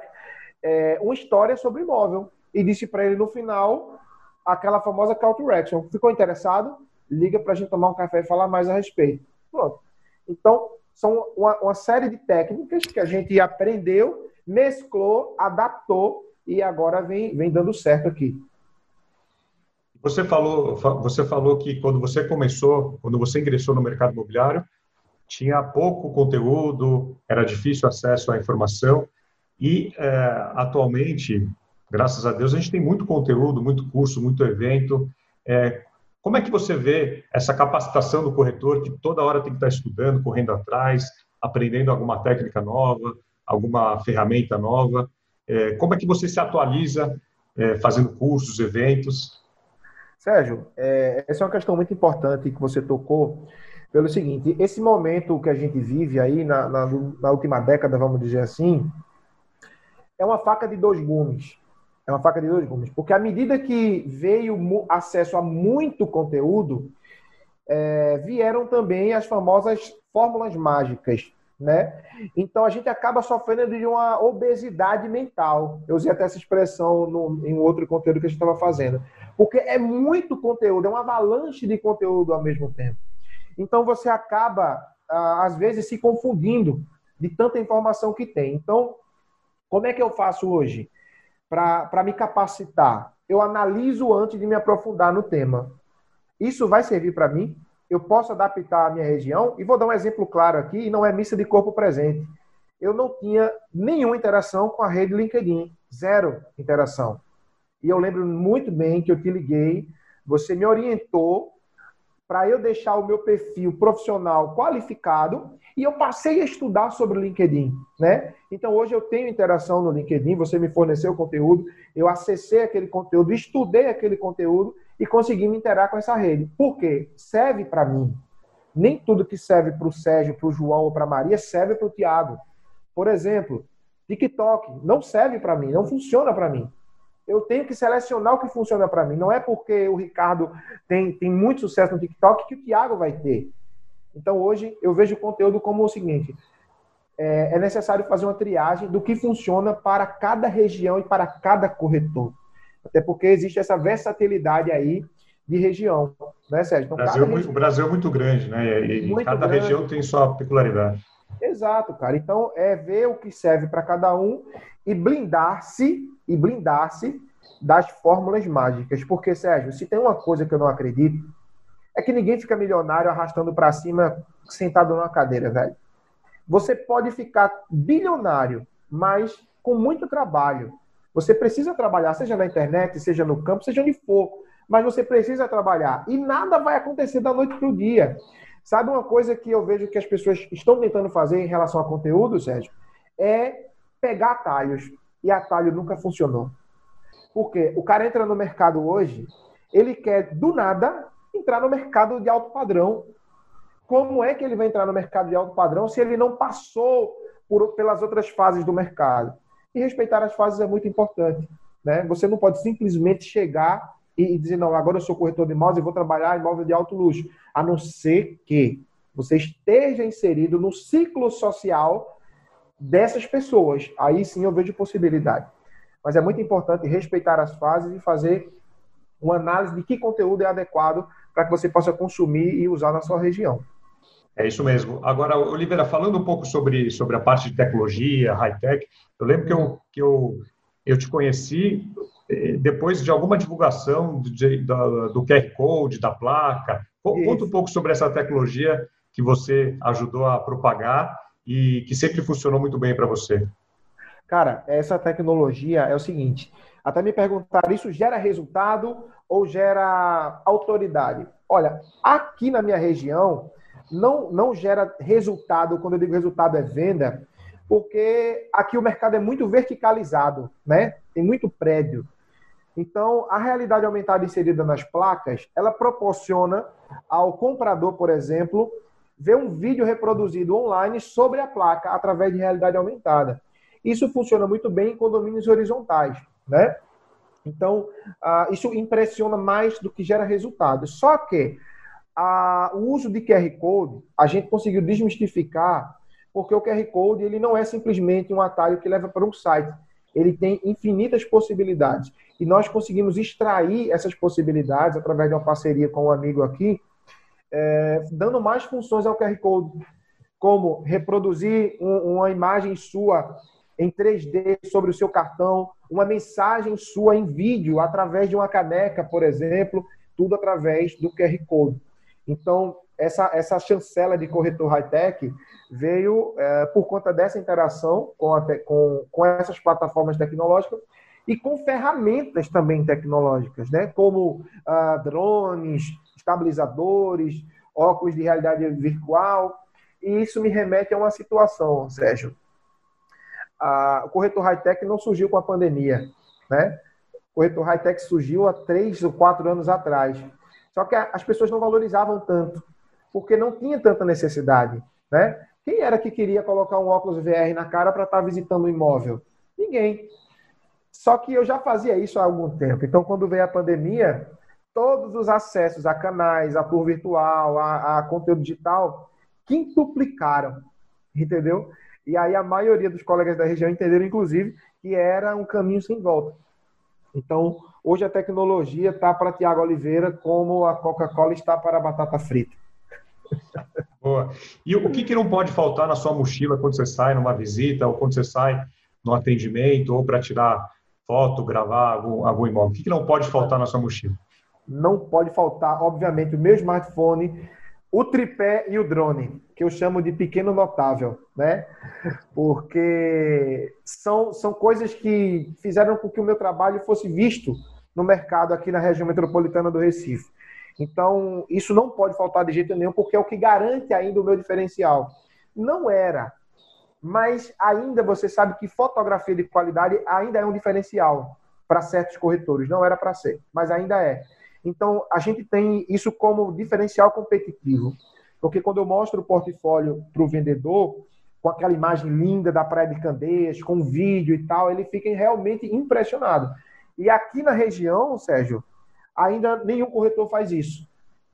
é, uma história sobre imóvel e disse para ele no final aquela famosa call to action. Ficou interessado? Liga para a gente tomar um café e falar mais a respeito. Pronto. Então, são uma, uma série de técnicas que a gente aprendeu, mesclou, adaptou e agora vem, vem dando certo aqui. Você falou, você falou que quando você começou, quando você ingressou no mercado imobiliário, tinha pouco conteúdo, era difícil acesso à informação e é, atualmente, graças a Deus, a gente tem muito conteúdo, muito curso, muito evento. É, como é que você vê essa capacitação do corretor que toda hora tem que estar estudando, correndo atrás, aprendendo alguma técnica nova, alguma ferramenta nova? É, como é que você se atualiza é, fazendo cursos, eventos? Sérgio, é, essa é uma questão muito importante que você tocou, pelo seguinte: esse momento que a gente vive aí na, na, na última década, vamos dizer assim, é uma faca de dois gumes. É uma faca de dois gumes. Porque à medida que veio acesso a muito conteúdo, é, vieram também as famosas fórmulas mágicas. Né? Então a gente acaba sofrendo de uma obesidade mental. Eu usei até essa expressão no, em outro conteúdo que a gente estava fazendo. Porque é muito conteúdo, é uma avalanche de conteúdo ao mesmo tempo. Então você acaba, às vezes, se confundindo de tanta informação que tem. Então, como é que eu faço hoje para me capacitar? Eu analiso antes de me aprofundar no tema. Isso vai servir para mim? Eu posso adaptar a minha região? E vou dar um exemplo claro aqui, e não é missa de corpo presente. Eu não tinha nenhuma interação com a rede LinkedIn. Zero interação. E eu lembro muito bem que eu te liguei, você me orientou para eu deixar o meu perfil profissional qualificado e eu passei a estudar sobre o LinkedIn, né? Então hoje eu tenho interação no LinkedIn, você me forneceu conteúdo, eu acessei aquele conteúdo, estudei aquele conteúdo e consegui me interar com essa rede. Por quê? Serve para mim. Nem tudo que serve para o Sérgio, para o João ou para Maria serve para o Tiago. Por exemplo, TikTok não serve para mim, não funciona para mim eu tenho que selecionar o que funciona para mim. Não é porque o Ricardo tem, tem muito sucesso no TikTok que o Thiago vai ter. Então, hoje, eu vejo o conteúdo como o seguinte: é, é necessário fazer uma triagem do que funciona para cada região e para cada corretor. Até porque existe essa versatilidade aí de região, né, Sérgio? Então, Brasil, é região... O Brasil é muito grande, né? E cada grande. região tem sua peculiaridade. Exato, cara. Então, é ver o que serve para cada um e blindar-se e blindar-se das fórmulas mágicas. Porque, Sérgio, se tem uma coisa que eu não acredito, é que ninguém fica milionário arrastando para cima sentado numa cadeira, velho. Você pode ficar bilionário, mas com muito trabalho. Você precisa trabalhar, seja na internet, seja no campo, seja onde for. Mas você precisa trabalhar. E nada vai acontecer da noite para o dia. Sabe uma coisa que eu vejo que as pessoas estão tentando fazer em relação a conteúdo, Sérgio? É pegar atalhos e atalho nunca funcionou. Porque o cara entra no mercado hoje, ele quer do nada entrar no mercado de alto padrão. Como é que ele vai entrar no mercado de alto padrão se ele não passou por, pelas outras fases do mercado? E respeitar as fases é muito importante. Né? Você não pode simplesmente chegar e, dizer, não, agora eu sou corretor de imóveis e vou trabalhar imóvel de alto luxo. A não ser que você esteja inserido no ciclo social dessas pessoas. Aí sim eu vejo possibilidade. Mas é muito importante respeitar as fases e fazer uma análise de que conteúdo é adequado para que você possa consumir e usar na sua região. É isso mesmo. Agora, Oliveira, falando um pouco sobre, sobre a parte de tecnologia, high-tech, eu lembro que eu, que eu, eu te conheci eh, depois de alguma divulgação do, de, do, do QR Code, da placa. Conta um pouco sobre essa tecnologia que você ajudou a propagar e que sempre funcionou muito bem para você? Cara, essa tecnologia é o seguinte: até me perguntaram, isso gera resultado ou gera autoridade? Olha, aqui na minha região, não, não gera resultado, quando eu digo resultado é venda, porque aqui o mercado é muito verticalizado, né? Tem muito prédio. Então, a realidade aumentada inserida nas placas, ela proporciona ao comprador, por exemplo, ver um vídeo reproduzido online sobre a placa através de realidade aumentada. Isso funciona muito bem em condomínios horizontais, né? Então, uh, isso impressiona mais do que gera resultado. Só que uh, o uso de QR Code, a gente conseguiu desmistificar, porque o QR Code ele não é simplesmente um atalho que leva para um site. Ele tem infinitas possibilidades. E nós conseguimos extrair essas possibilidades através de uma parceria com um amigo aqui, é, dando mais funções ao QR Code, como reproduzir um, uma imagem sua em 3D sobre o seu cartão, uma mensagem sua em vídeo através de uma caneca, por exemplo, tudo através do QR Code. Então, essa, essa chancela de corretor high-tech veio é, por conta dessa interação com, a, com, com essas plataformas tecnológicas e com ferramentas também tecnológicas, né? como ah, drones, estabilizadores, óculos de realidade virtual. E isso me remete a uma situação, Sérgio, a, o corretor high-tech não surgiu com a pandemia, né? O corretor high-tech surgiu há três ou quatro anos atrás. Só que as pessoas não valorizavam tanto, porque não tinha tanta necessidade, né? Quem era que queria colocar um óculos VR na cara para estar tá visitando um imóvel? Ninguém. Só que eu já fazia isso há algum tempo. Então, quando veio a pandemia, todos os acessos a canais, a tour virtual, a, a conteúdo digital, quintuplicaram, entendeu? E aí a maioria dos colegas da região entenderam, inclusive, que era um caminho sem volta. Então, hoje a tecnologia está para Tiago Oliveira como a Coca-Cola está para a batata frita. Boa. E o que, que não pode faltar na sua mochila quando você sai numa visita ou quando você sai no atendimento ou para tirar foto, gravar algum, algum imóvel? O que, que não pode faltar na sua mochila? Não pode faltar, obviamente, o meu smartphone, o tripé e o drone, que eu chamo de pequeno notável, né? Porque são, são coisas que fizeram com que o meu trabalho fosse visto no mercado aqui na região metropolitana do Recife. Então, isso não pode faltar de jeito nenhum, porque é o que garante ainda o meu diferencial. Não era, mas ainda você sabe que fotografia de qualidade ainda é um diferencial para certos corretores. Não era para ser, mas ainda é. Então, a gente tem isso como diferencial competitivo. Porque quando eu mostro o portfólio para o vendedor, com aquela imagem linda da Praia de Candeias, com vídeo e tal, ele fica realmente impressionado. E aqui na região, Sérgio, ainda nenhum corretor faz isso.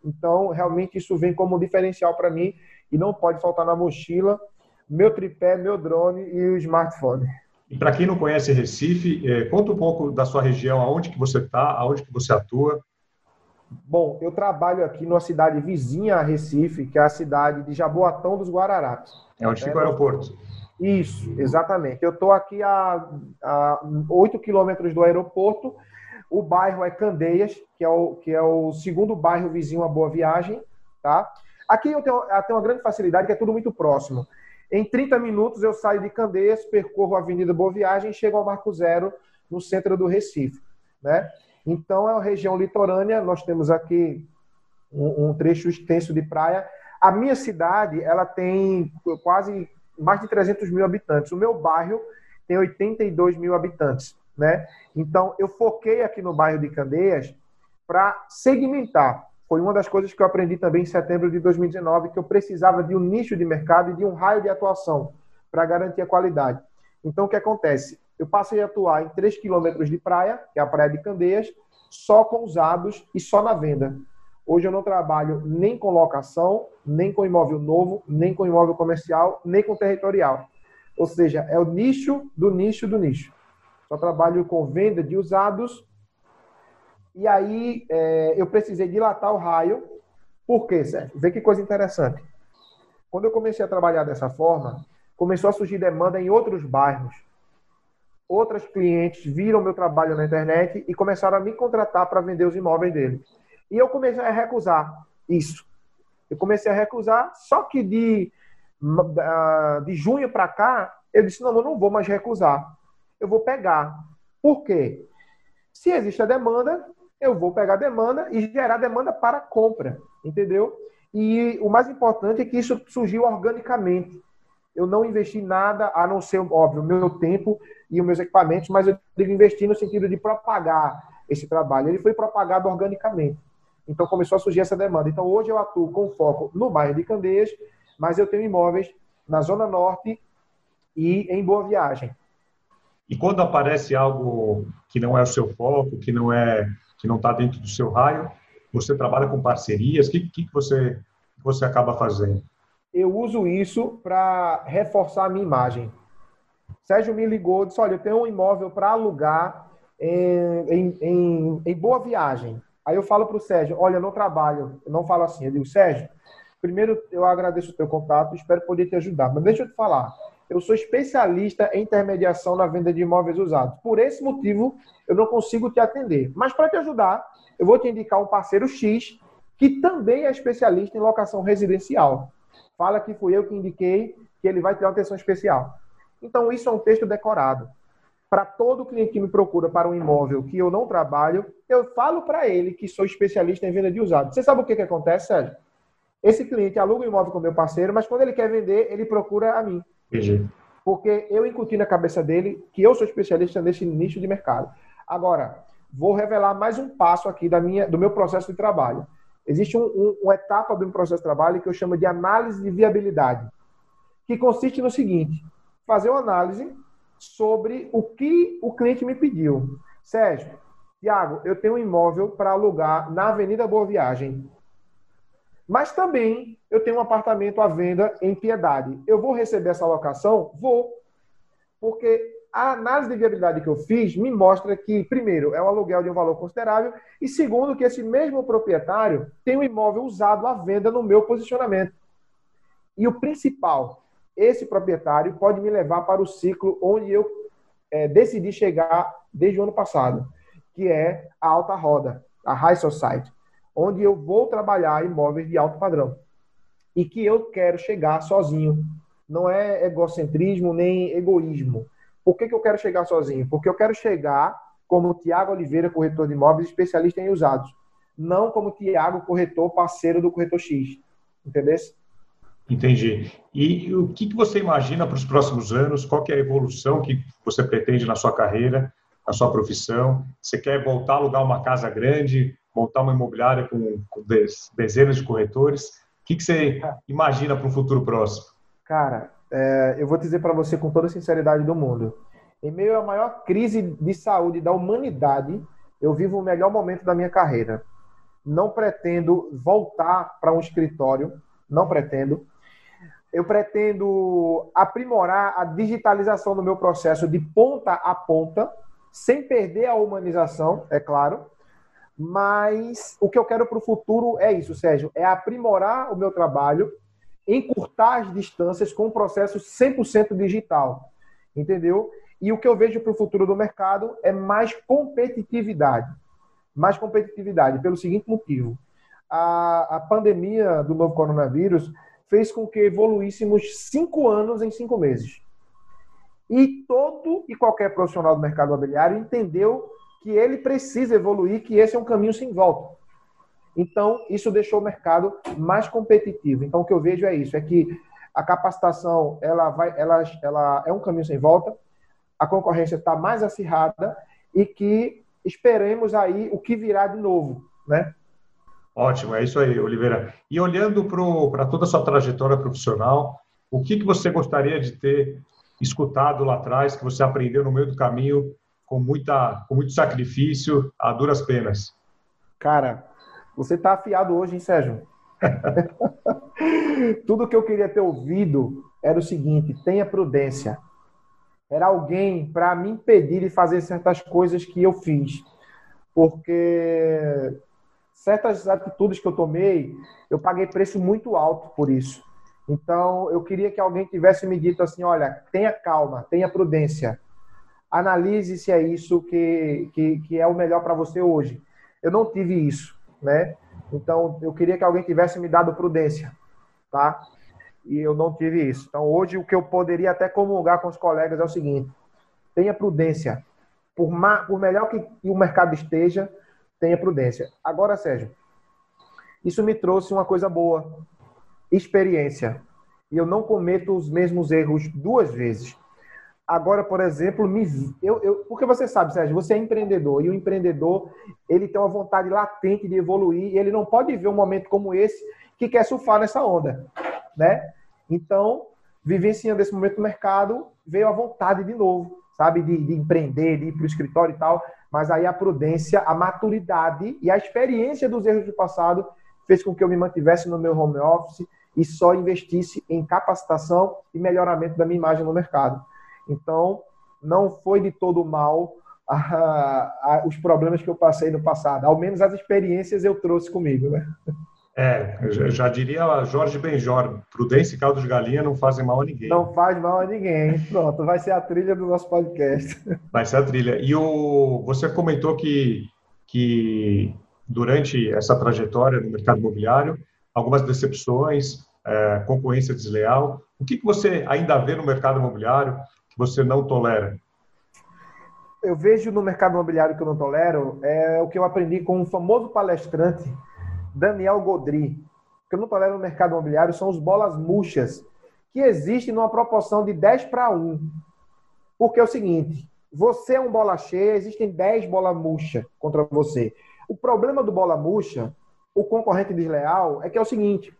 Então, realmente, isso vem como diferencial para mim e não pode faltar na mochila meu tripé, meu drone e o smartphone. E para quem não conhece Recife, eh, conta um pouco da sua região, aonde que você está, aonde que você atua. Bom, eu trabalho aqui numa cidade vizinha a Recife, que é a cidade de Jaboatão dos Guararapes. É onde fica o aeroporto. Isso, exatamente. Eu estou aqui a, a 8 quilômetros do aeroporto. O bairro é Candeias, que é, o, que é o segundo bairro vizinho a Boa Viagem. Tá? Aqui eu tenho, eu tenho uma grande facilidade, que é tudo muito próximo. Em 30 minutos eu saio de Candeias, percorro a Avenida Boa Viagem e chego ao Marco Zero, no centro do Recife. Né? Então, é uma região litorânea, nós temos aqui um, um trecho extenso de praia. A minha cidade, ela tem quase mais de 300 mil habitantes. O meu bairro tem 82 mil habitantes, né? Então, eu foquei aqui no bairro de Candeias para segmentar. Foi uma das coisas que eu aprendi também em setembro de 2019, que eu precisava de um nicho de mercado e de um raio de atuação para garantir a qualidade. Então, o que acontece? eu passei a atuar em 3 quilômetros de praia, que é a Praia de Candeias, só com usados e só na venda. Hoje eu não trabalho nem com locação, nem com imóvel novo, nem com imóvel comercial, nem com territorial. Ou seja, é o nicho do nicho do nicho. Só trabalho com venda de usados. E aí é, eu precisei dilatar o raio. Por quê, Sérgio? Vê que coisa interessante. Quando eu comecei a trabalhar dessa forma, começou a surgir demanda em outros bairros outras clientes viram meu trabalho na internet e começaram a me contratar para vender os imóveis deles. E eu comecei a recusar isso. Eu comecei a recusar, só que de, de junho para cá, eu disse: não, eu não vou mais recusar. Eu vou pegar. Por quê? Se existe a demanda, eu vou pegar a demanda e gerar demanda para compra. Entendeu? E o mais importante é que isso surgiu organicamente eu não investi nada, a não ser, óbvio, o meu tempo e os meus equipamentos, mas eu digo investir no sentido de propagar esse trabalho. Ele foi propagado organicamente. Então começou a surgir essa demanda. Então hoje eu atuo com foco no bairro de Candeias, mas eu tenho imóveis na Zona Norte e em Boa Viagem. E quando aparece algo que não é o seu foco, que não é que não está dentro do seu raio, você trabalha com parcerias? O que, que, você, você acaba fazendo? Eu uso isso para reforçar a minha imagem. Sérgio me ligou e disse: Olha, eu tenho um imóvel para alugar em, em, em, em, Boa Viagem. Aí eu falo para o Sérgio: Olha, eu não trabalho. Eu não falo assim. Eu digo: Sérgio, primeiro eu agradeço o teu contato, espero poder te ajudar. Mas deixa eu te falar. Eu sou especialista em intermediação na venda de imóveis usados. Por esse motivo, eu não consigo te atender. Mas para te ajudar, eu vou te indicar um parceiro X que também é especialista em locação residencial. Fala que fui eu que indiquei que ele vai ter uma atenção especial. Então, isso é um texto decorado. Para todo cliente que me procura para um imóvel que eu não trabalho, eu falo para ele que sou especialista em venda de usados. Você sabe o que, que acontece, Sérgio? Esse cliente aluga o imóvel com meu parceiro, mas quando ele quer vender, ele procura a mim. Entendi. Porque eu incuti na cabeça dele que eu sou especialista nesse nicho de mercado. Agora, vou revelar mais um passo aqui da minha, do meu processo de trabalho. Existe um, um, uma etapa do processo de trabalho que eu chamo de análise de viabilidade, que consiste no seguinte: fazer uma análise sobre o que o cliente me pediu. Sérgio, Tiago, eu tenho um imóvel para alugar na Avenida Boa Viagem. Mas também eu tenho um apartamento à venda em Piedade. Eu vou receber essa locação? Vou. Porque a análise de viabilidade que eu fiz me mostra que, primeiro, é um aluguel de um valor considerável, e segundo, que esse mesmo proprietário tem um imóvel usado à venda no meu posicionamento. E o principal, esse proprietário pode me levar para o ciclo onde eu é, decidi chegar desde o ano passado, que é a alta roda, a high society, onde eu vou trabalhar imóveis de alto padrão e que eu quero chegar sozinho. Não é egocentrismo nem egoísmo por que, que eu quero chegar sozinho? Porque eu quero chegar como Tiago Oliveira, corretor de imóveis, especialista em usados. Não como Tiago, corretor, parceiro do corretor X. Entendeu? Entendi. E o que, que você imagina para os próximos anos? Qual é a evolução que você pretende na sua carreira, na sua profissão? Você quer voltar a alugar uma casa grande, montar uma imobiliária com, com dezenas de corretores? O que, que você imagina para o futuro próximo? Cara, é, eu vou dizer para você com toda a sinceridade do mundo. Em meio à maior crise de saúde da humanidade, eu vivo o melhor momento da minha carreira. Não pretendo voltar para um escritório, não pretendo. Eu pretendo aprimorar a digitalização do meu processo de ponta a ponta, sem perder a humanização, é claro. Mas o que eu quero para o futuro é isso, Sérgio, é aprimorar o meu trabalho encurtar as distâncias com um processo 100% digital, entendeu? E o que eu vejo para o futuro do mercado é mais competitividade. Mais competitividade, pelo seguinte motivo. A, a pandemia do novo coronavírus fez com que evoluíssemos cinco anos em cinco meses. E todo e qualquer profissional do mercado imobiliário entendeu que ele precisa evoluir, que esse é um caminho sem volta. Então, isso deixou o mercado mais competitivo. Então, o que eu vejo é isso, é que a capacitação ela vai, ela, ela é um caminho sem volta, a concorrência está mais acirrada e que esperemos aí o que virá de novo, né? Ótimo, é isso aí, Oliveira. E olhando para toda a sua trajetória profissional, o que, que você gostaria de ter escutado lá atrás, que você aprendeu no meio do caminho com, muita, com muito sacrifício, a duras penas? Cara, você está afiado hoje, hein, Sérgio? Tudo que eu queria ter ouvido era o seguinte: tenha prudência. Era alguém para me impedir de fazer certas coisas que eu fiz. Porque certas atitudes que eu tomei, eu paguei preço muito alto por isso. Então, eu queria que alguém tivesse me dito assim: olha, tenha calma, tenha prudência. Analise se é isso que, que, que é o melhor para você hoje. Eu não tive isso né? Então, eu queria que alguém tivesse me dado prudência, tá? E eu não tive isso. Então, hoje, o que eu poderia até comungar com os colegas é o seguinte: tenha prudência. Por, ma... por melhor que o mercado esteja, tenha prudência. Agora, Sérgio, isso me trouxe uma coisa boa: experiência. E eu não cometo os mesmos erros duas vezes. Agora, por exemplo, me, eu, eu, porque você sabe, Sérgio, você é empreendedor e o empreendedor ele tem uma vontade latente de evoluir e ele não pode ver um momento como esse que quer surfar nessa onda, né? Então, vivenciando esse momento no mercado, veio a vontade de novo, sabe, de, de empreender, de ir para o escritório e tal. Mas aí a prudência, a maturidade e a experiência dos erros do passado fez com que eu me mantivesse no meu home office e só investisse em capacitação e melhoramento da minha imagem no mercado. Então, não foi de todo mal a, a, os problemas que eu passei no passado. Ao menos as experiências eu trouxe comigo, né? É, já diria Jorge Benjor, prudência e caldo de galinha não fazem mal a ninguém. Não faz mal a ninguém. Pronto, vai ser a trilha do nosso podcast. Vai ser a trilha. E o, você comentou que, que durante essa trajetória no mercado imobiliário, algumas decepções, é, concorrência desleal. O que, que você ainda vê no mercado imobiliário você não tolera? Eu vejo no mercado imobiliário que eu não tolero é o que eu aprendi com um famoso palestrante, Daniel Godry. O que eu não tolero no mercado imobiliário são os bolas murchas, que existem numa proporção de 10 para 1. Porque é o seguinte, você é um bola cheia, existem 10 bolas murcha contra você. O problema do bola murcha, o concorrente desleal, é que é o seguinte,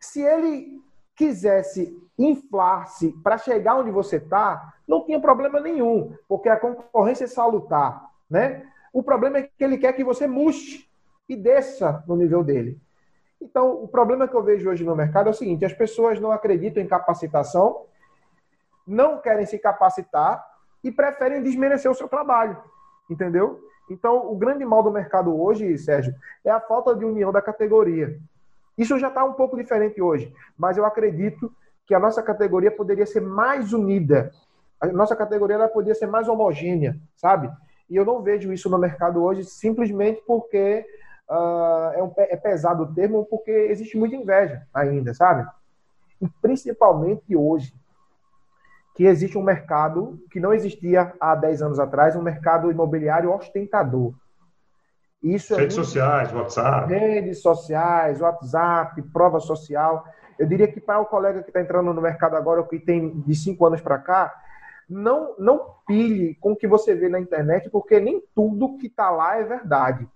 se ele quisesse inflar-se para chegar onde você está, não tinha problema nenhum, porque a concorrência é salutar, né? O problema é que ele quer que você murche e desça no nível dele. Então, o problema que eu vejo hoje no mercado é o seguinte: as pessoas não acreditam em capacitação, não querem se capacitar e preferem desmerecer o seu trabalho, entendeu? Então, o grande mal do mercado hoje, Sérgio, é a falta de união da categoria. Isso já está um pouco diferente hoje, mas eu acredito que a nossa categoria poderia ser mais unida. A nossa categoria ela poderia ser mais homogênea, sabe? E eu não vejo isso no mercado hoje simplesmente porque uh, é, um, é pesado o termo, porque existe muita inveja ainda, sabe? E principalmente hoje, que existe um mercado que não existia há 10 anos atrás, um mercado imobiliário ostentador. Isso é redes é muito... sociais, WhatsApp. Redes sociais, WhatsApp, prova social. Eu diria que para o colega que está entrando no mercado agora, que tem de cinco anos para cá, não, não pilhe com o que você vê na internet, porque nem tudo que está lá é verdade.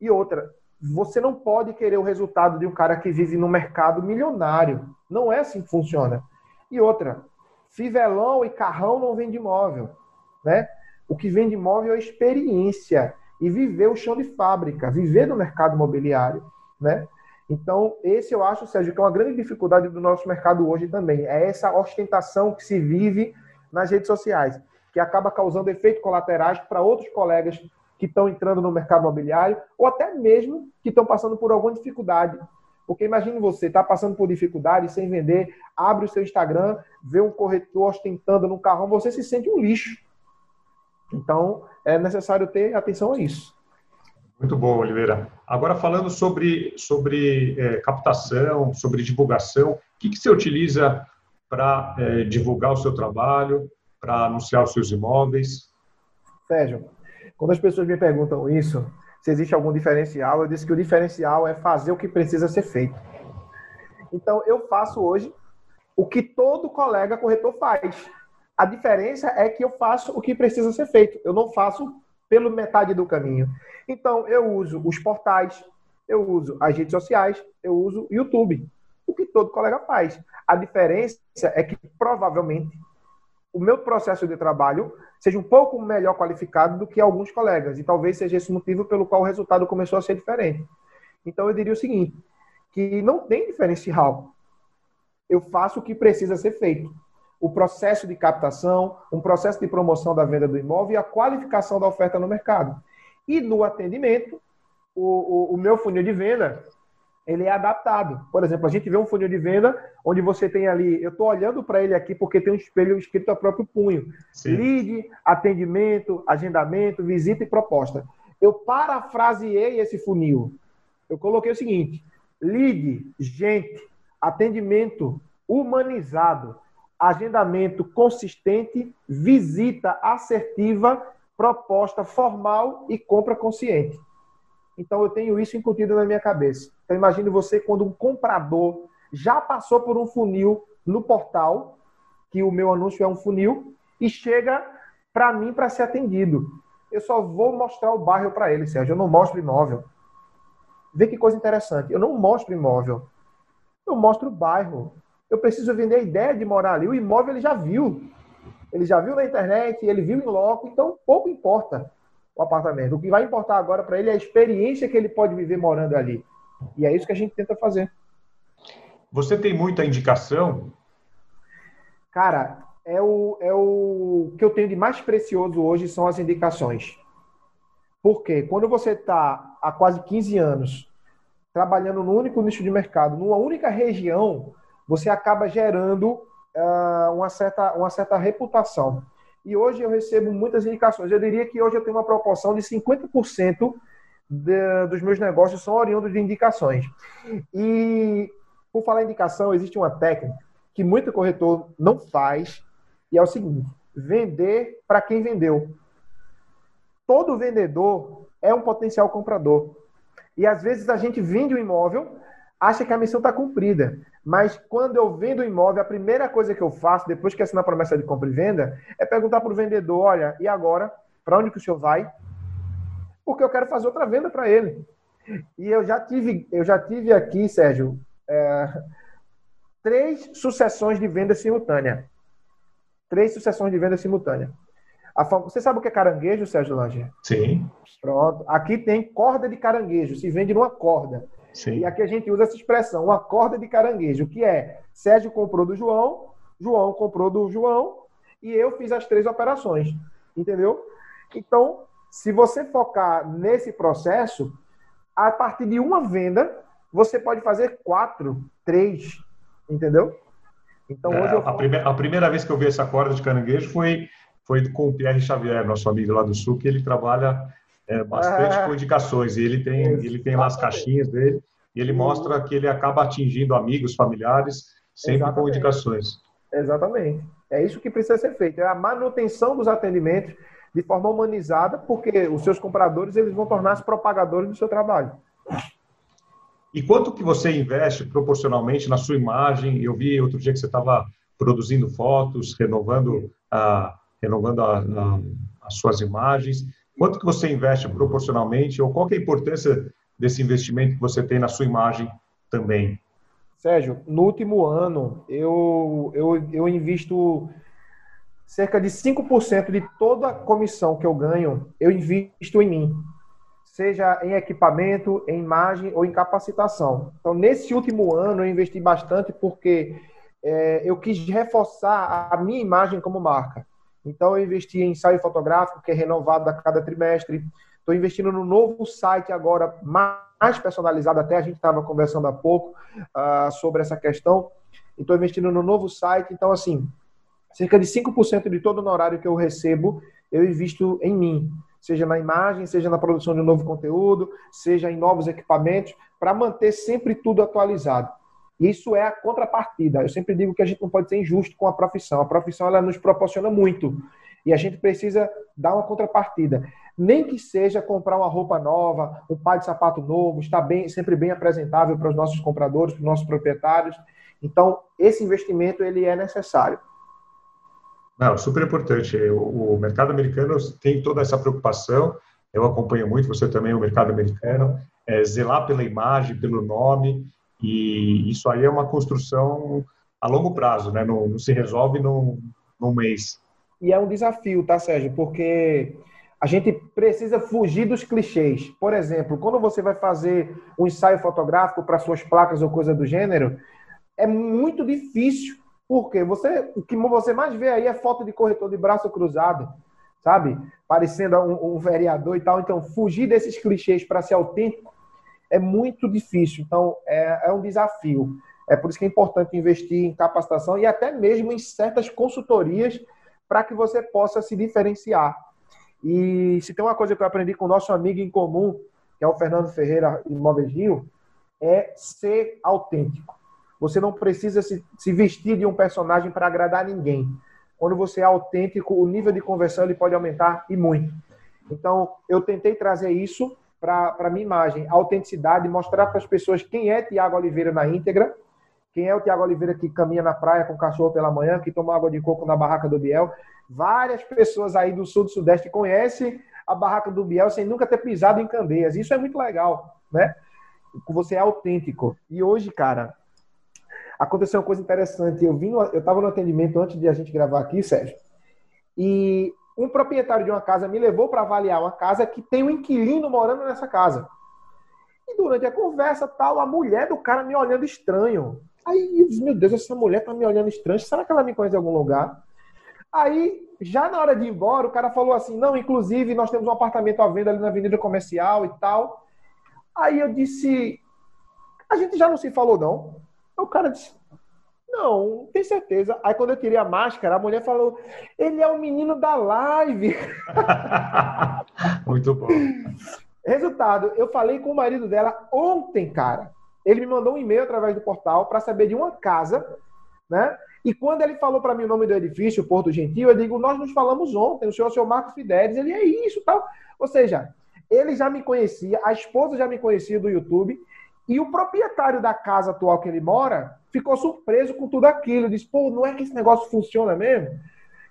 E outra, você não pode querer o resultado de um cara que vive no mercado milionário. Não é assim que funciona. E outra, fivelão e carrão não vende imóvel. Né? O que vende imóvel é experiência e viver o chão de fábrica, viver no mercado imobiliário, né? Então, esse eu acho, Sérgio, que é uma grande dificuldade do nosso mercado hoje também. É essa ostentação que se vive nas redes sociais, que acaba causando efeitos colaterais para outros colegas que estão entrando no mercado imobiliário, ou até mesmo que estão passando por alguma dificuldade. Porque imagine você, está passando por dificuldade sem vender, abre o seu Instagram, vê um corretor ostentando no carrão, você se sente um lixo. Então, é necessário ter atenção a isso. Muito bom, Oliveira. Agora, falando sobre, sobre é, captação, sobre divulgação, o que, que você utiliza para é, divulgar o seu trabalho, para anunciar os seus imóveis? Sérgio, quando as pessoas me perguntam isso, se existe algum diferencial, eu disse que o diferencial é fazer o que precisa ser feito. Então, eu faço hoje o que todo colega corretor faz. A diferença é que eu faço o que precisa ser feito. Eu não faço pelo metade do caminho. Então, eu uso os portais, eu uso as redes sociais, eu uso o YouTube. O que todo colega faz. A diferença é que, provavelmente, o meu processo de trabalho seja um pouco melhor qualificado do que alguns colegas. E talvez seja esse o motivo pelo qual o resultado começou a ser diferente. Então, eu diria o seguinte, que não tem diferencial. Eu faço o que precisa ser feito o processo de captação, um processo de promoção da venda do imóvel e a qualificação da oferta no mercado. E no atendimento, o, o, o meu funil de venda, ele é adaptado. Por exemplo, a gente vê um funil de venda onde você tem ali, eu estou olhando para ele aqui porque tem um espelho escrito a próprio punho. Sim. Lead, atendimento, agendamento, visita e proposta. Eu parafraseei esse funil. Eu coloquei o seguinte: lead, gente, atendimento humanizado, agendamento consistente, visita assertiva, proposta formal e compra consciente. Então eu tenho isso incutido na minha cabeça. Então imagine você quando um comprador já passou por um funil no portal, que o meu anúncio é um funil, e chega para mim para ser atendido. Eu só vou mostrar o bairro para ele, Sérgio. Eu não mostro imóvel. Vê que coisa interessante. Eu não mostro imóvel. Eu mostro o bairro. Eu preciso vender a ideia de morar ali. O imóvel ele já viu. Ele já viu na internet, ele viu em loco, então pouco importa o apartamento. O que vai importar agora para ele é a experiência que ele pode viver morando ali. E é isso que a gente tenta fazer. Você tem muita indicação? Cara, é o, é o que eu tenho de mais precioso hoje são as indicações. Porque quando você está há quase 15 anos trabalhando num único nicho de mercado, numa única região, você acaba gerando uh, uma, certa, uma certa reputação. E hoje eu recebo muitas indicações. Eu diria que hoje eu tenho uma proporção de 50% de, dos meus negócios são oriundos de indicações. E, por falar em indicação, existe uma técnica que muito corretor não faz, e é o seguinte: vender para quem vendeu. Todo vendedor é um potencial comprador. E às vezes a gente vende o imóvel, acha que a missão está cumprida. Mas quando eu vendo o imóvel, a primeira coisa que eu faço, depois que assinar a promessa de compra e venda, é perguntar para o vendedor: olha, e agora? Para onde que o senhor vai? Porque eu quero fazer outra venda para ele. E eu já tive, eu já tive aqui, Sérgio, é, três sucessões de venda simultânea. Três sucessões de venda simultânea. Você sabe o que é caranguejo, Sérgio Lange? Sim. Pronto. Aqui tem corda de caranguejo, se vende numa corda. Sim. E aqui a gente usa essa expressão, uma corda de caranguejo, que é Sérgio comprou do João, João comprou do João e eu fiz as três operações. Entendeu? Então, se você focar nesse processo, a partir de uma venda, você pode fazer quatro, três, entendeu? Então hoje é, eu... a, primeira, a primeira vez que eu vi essa corda de caranguejo foi foi com o Pierre Xavier, nosso amigo lá do Sul, que ele trabalha é, bastante ah, com indicações. E ele tem, ele tem lá as caixinhas dele e ele mostra que ele acaba atingindo amigos, familiares, sempre Exatamente. com indicações. Exatamente. É isso que precisa ser feito. É a manutenção dos atendimentos de forma humanizada, porque os seus compradores eles vão tornar-se propagadores do seu trabalho. E quanto que você investe proporcionalmente na sua imagem? Eu vi outro dia que você estava produzindo fotos, renovando a, renovando a, a, as suas imagens. Quanto que você investe proporcionalmente ou qual é a importância desse investimento que você tem na sua imagem também? Sérgio, no último ano eu, eu, eu invisto cerca de 5% de toda a comissão que eu ganho, eu invisto em mim. Seja em equipamento, em imagem ou em capacitação. Então, nesse último ano, eu investi bastante porque é, eu quis reforçar a minha imagem como marca. Então, eu investi em ensaio fotográfico, que é renovado a cada trimestre. Estou investindo no novo site agora, mais personalizado, até a gente estava conversando há pouco uh, sobre essa questão. Estou investindo no novo site. Então, assim, cerca de 5% de todo o honorário que eu recebo, eu invisto em mim. Seja na imagem, seja na produção de um novo conteúdo, seja em novos equipamentos, para manter sempre tudo atualizado. Isso é a contrapartida. Eu sempre digo que a gente não pode ser injusto com a profissão. A profissão ela nos proporciona muito e a gente precisa dar uma contrapartida. Nem que seja comprar uma roupa nova, um par de sapato novo, estar bem, sempre bem apresentável para os nossos compradores, para os nossos proprietários. Então, esse investimento ele é necessário. Não, super importante. O, o mercado americano tem toda essa preocupação. Eu acompanho muito, você também, o mercado americano, é zelar pela imagem, pelo nome. E isso aí é uma construção a longo prazo, né? Não, não se resolve num, num mês. E é um desafio, tá, Sérgio? Porque a gente precisa fugir dos clichês. Por exemplo, quando você vai fazer um ensaio fotográfico para suas placas ou coisa do gênero, é muito difícil. Porque você, o que você mais vê aí é foto de corretor de braço cruzado, sabe? Parecendo um, um vereador e tal. Então, fugir desses clichês para ser autêntico é muito difícil. Então, é, é um desafio. É por isso que é importante investir em capacitação e até mesmo em certas consultorias para que você possa se diferenciar. E se tem uma coisa que eu aprendi com o nosso amigo em comum, que é o Fernando Ferreira Imóveis Rio, é ser autêntico. Você não precisa se, se vestir de um personagem para agradar ninguém. Quando você é autêntico, o nível de conversão ele pode aumentar e muito. Então, eu tentei trazer isso para a minha imagem, a autenticidade, mostrar para as pessoas quem é Tiago Oliveira na íntegra Quem é o Tiago Oliveira que caminha na praia com o cachorro pela manhã, que toma água de coco na barraca do Biel? Várias pessoas aí do sul do sudeste conhecem a barraca do Biel sem nunca ter pisado em Candeias. Isso é muito legal, né? Você é autêntico. E hoje, cara, aconteceu uma coisa interessante. Eu vim, no, eu estava no atendimento antes de a gente gravar aqui, Sérgio, e um proprietário de uma casa me levou para avaliar uma casa que tem um inquilino morando nessa casa. E durante a conversa, tal, a mulher do cara me olhando estranho. Aí eu disse, meu Deus, essa mulher tá me olhando estranho. Será que ela me conhece em algum lugar? Aí, já na hora de ir embora, o cara falou assim: não, inclusive, nós temos um apartamento à venda ali na Avenida Comercial e tal. Aí eu disse: a gente já não se falou, não? Aí o cara disse: não, tem certeza. Aí quando eu tirei a máscara, a mulher falou: ele é o menino da live. Muito bom. Resultado, eu falei com o marido dela ontem, cara. Ele me mandou um e-mail através do portal para saber de uma casa, né? E quando ele falou para mim o nome do edifício, Porto Gentil, eu digo, nós nos falamos ontem, o senhor o senhor Marcos Fidelis, ele é isso, tal. Ou seja, ele já me conhecia, a esposa já me conhecia do YouTube, e o proprietário da casa atual que ele mora ficou surpreso com tudo aquilo. Disse, pô, não é que esse negócio funciona mesmo?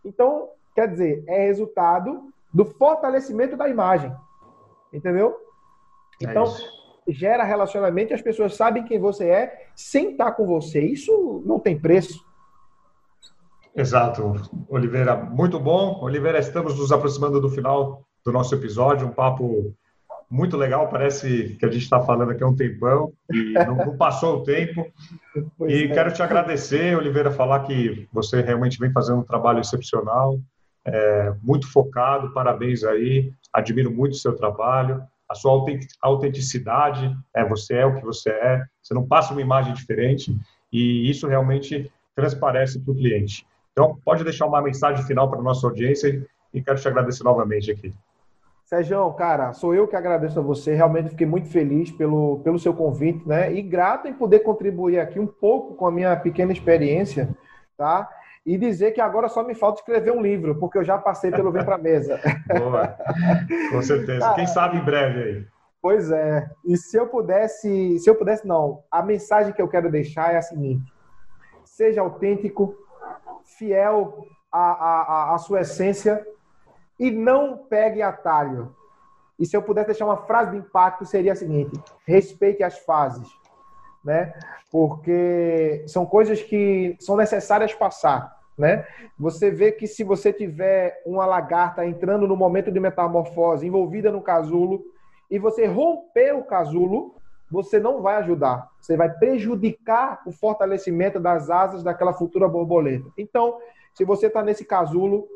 Então, quer dizer, é resultado do fortalecimento da imagem. Entendeu? É então, é gera relacionamento e as pessoas sabem quem você é sem estar com você. Isso não tem preço. Exato, Oliveira, muito bom. Oliveira, estamos nos aproximando do final do nosso episódio, um papo muito legal, parece que a gente está falando aqui há um tempão e não, passou o tempo. Pois e é. quero te agradecer, Oliveira, falar que você realmente vem fazendo um trabalho excepcional, é, muito focado, parabéns aí, admiro muito o seu trabalho, a sua autenticidade, é, você é o que você é, você não passa uma imagem diferente e isso realmente transparece para o cliente. Então, pode deixar uma mensagem final para a nossa audiência e quero te agradecer novamente aqui. Sérgio, cara, sou eu que agradeço a você. Realmente fiquei muito feliz pelo, pelo seu convite, né? E grato em poder contribuir aqui um pouco com a minha pequena experiência, tá? E dizer que agora só me falta escrever um livro, porque eu já passei pelo Vem Pra Mesa. Boa, com certeza. Cara, Quem sabe em breve aí. Pois é. E se eu pudesse, se eu pudesse, não. A mensagem que eu quero deixar é a seguinte: seja autêntico, fiel à, à, à sua essência e não pegue atalho. E se eu pudesse deixar uma frase de impacto, seria a seguinte: respeite as fases, né? Porque são coisas que são necessárias passar, né? Você vê que se você tiver uma lagarta entrando no momento de metamorfose, envolvida no casulo, e você romper o casulo, você não vai ajudar. Você vai prejudicar o fortalecimento das asas daquela futura borboleta. Então, se você está nesse casulo,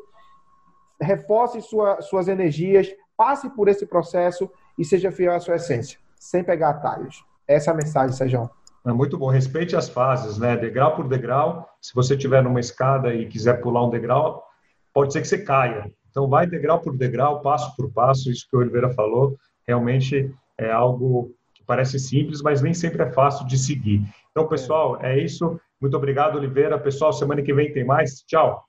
reforce sua, suas energias, passe por esse processo e seja fiel à sua essência, sem pegar atalhos. Essa é a mensagem, Sérgio. É muito bom. Respeite as fases, né? Degrau por degrau. Se você estiver numa escada e quiser pular um degrau, pode ser que você caia. Então, vai degrau por degrau, passo por passo. Isso que o Oliveira falou, realmente é algo que parece simples, mas nem sempre é fácil de seguir. Então, pessoal, é isso. Muito obrigado, Oliveira. Pessoal, semana que vem tem mais. Tchau.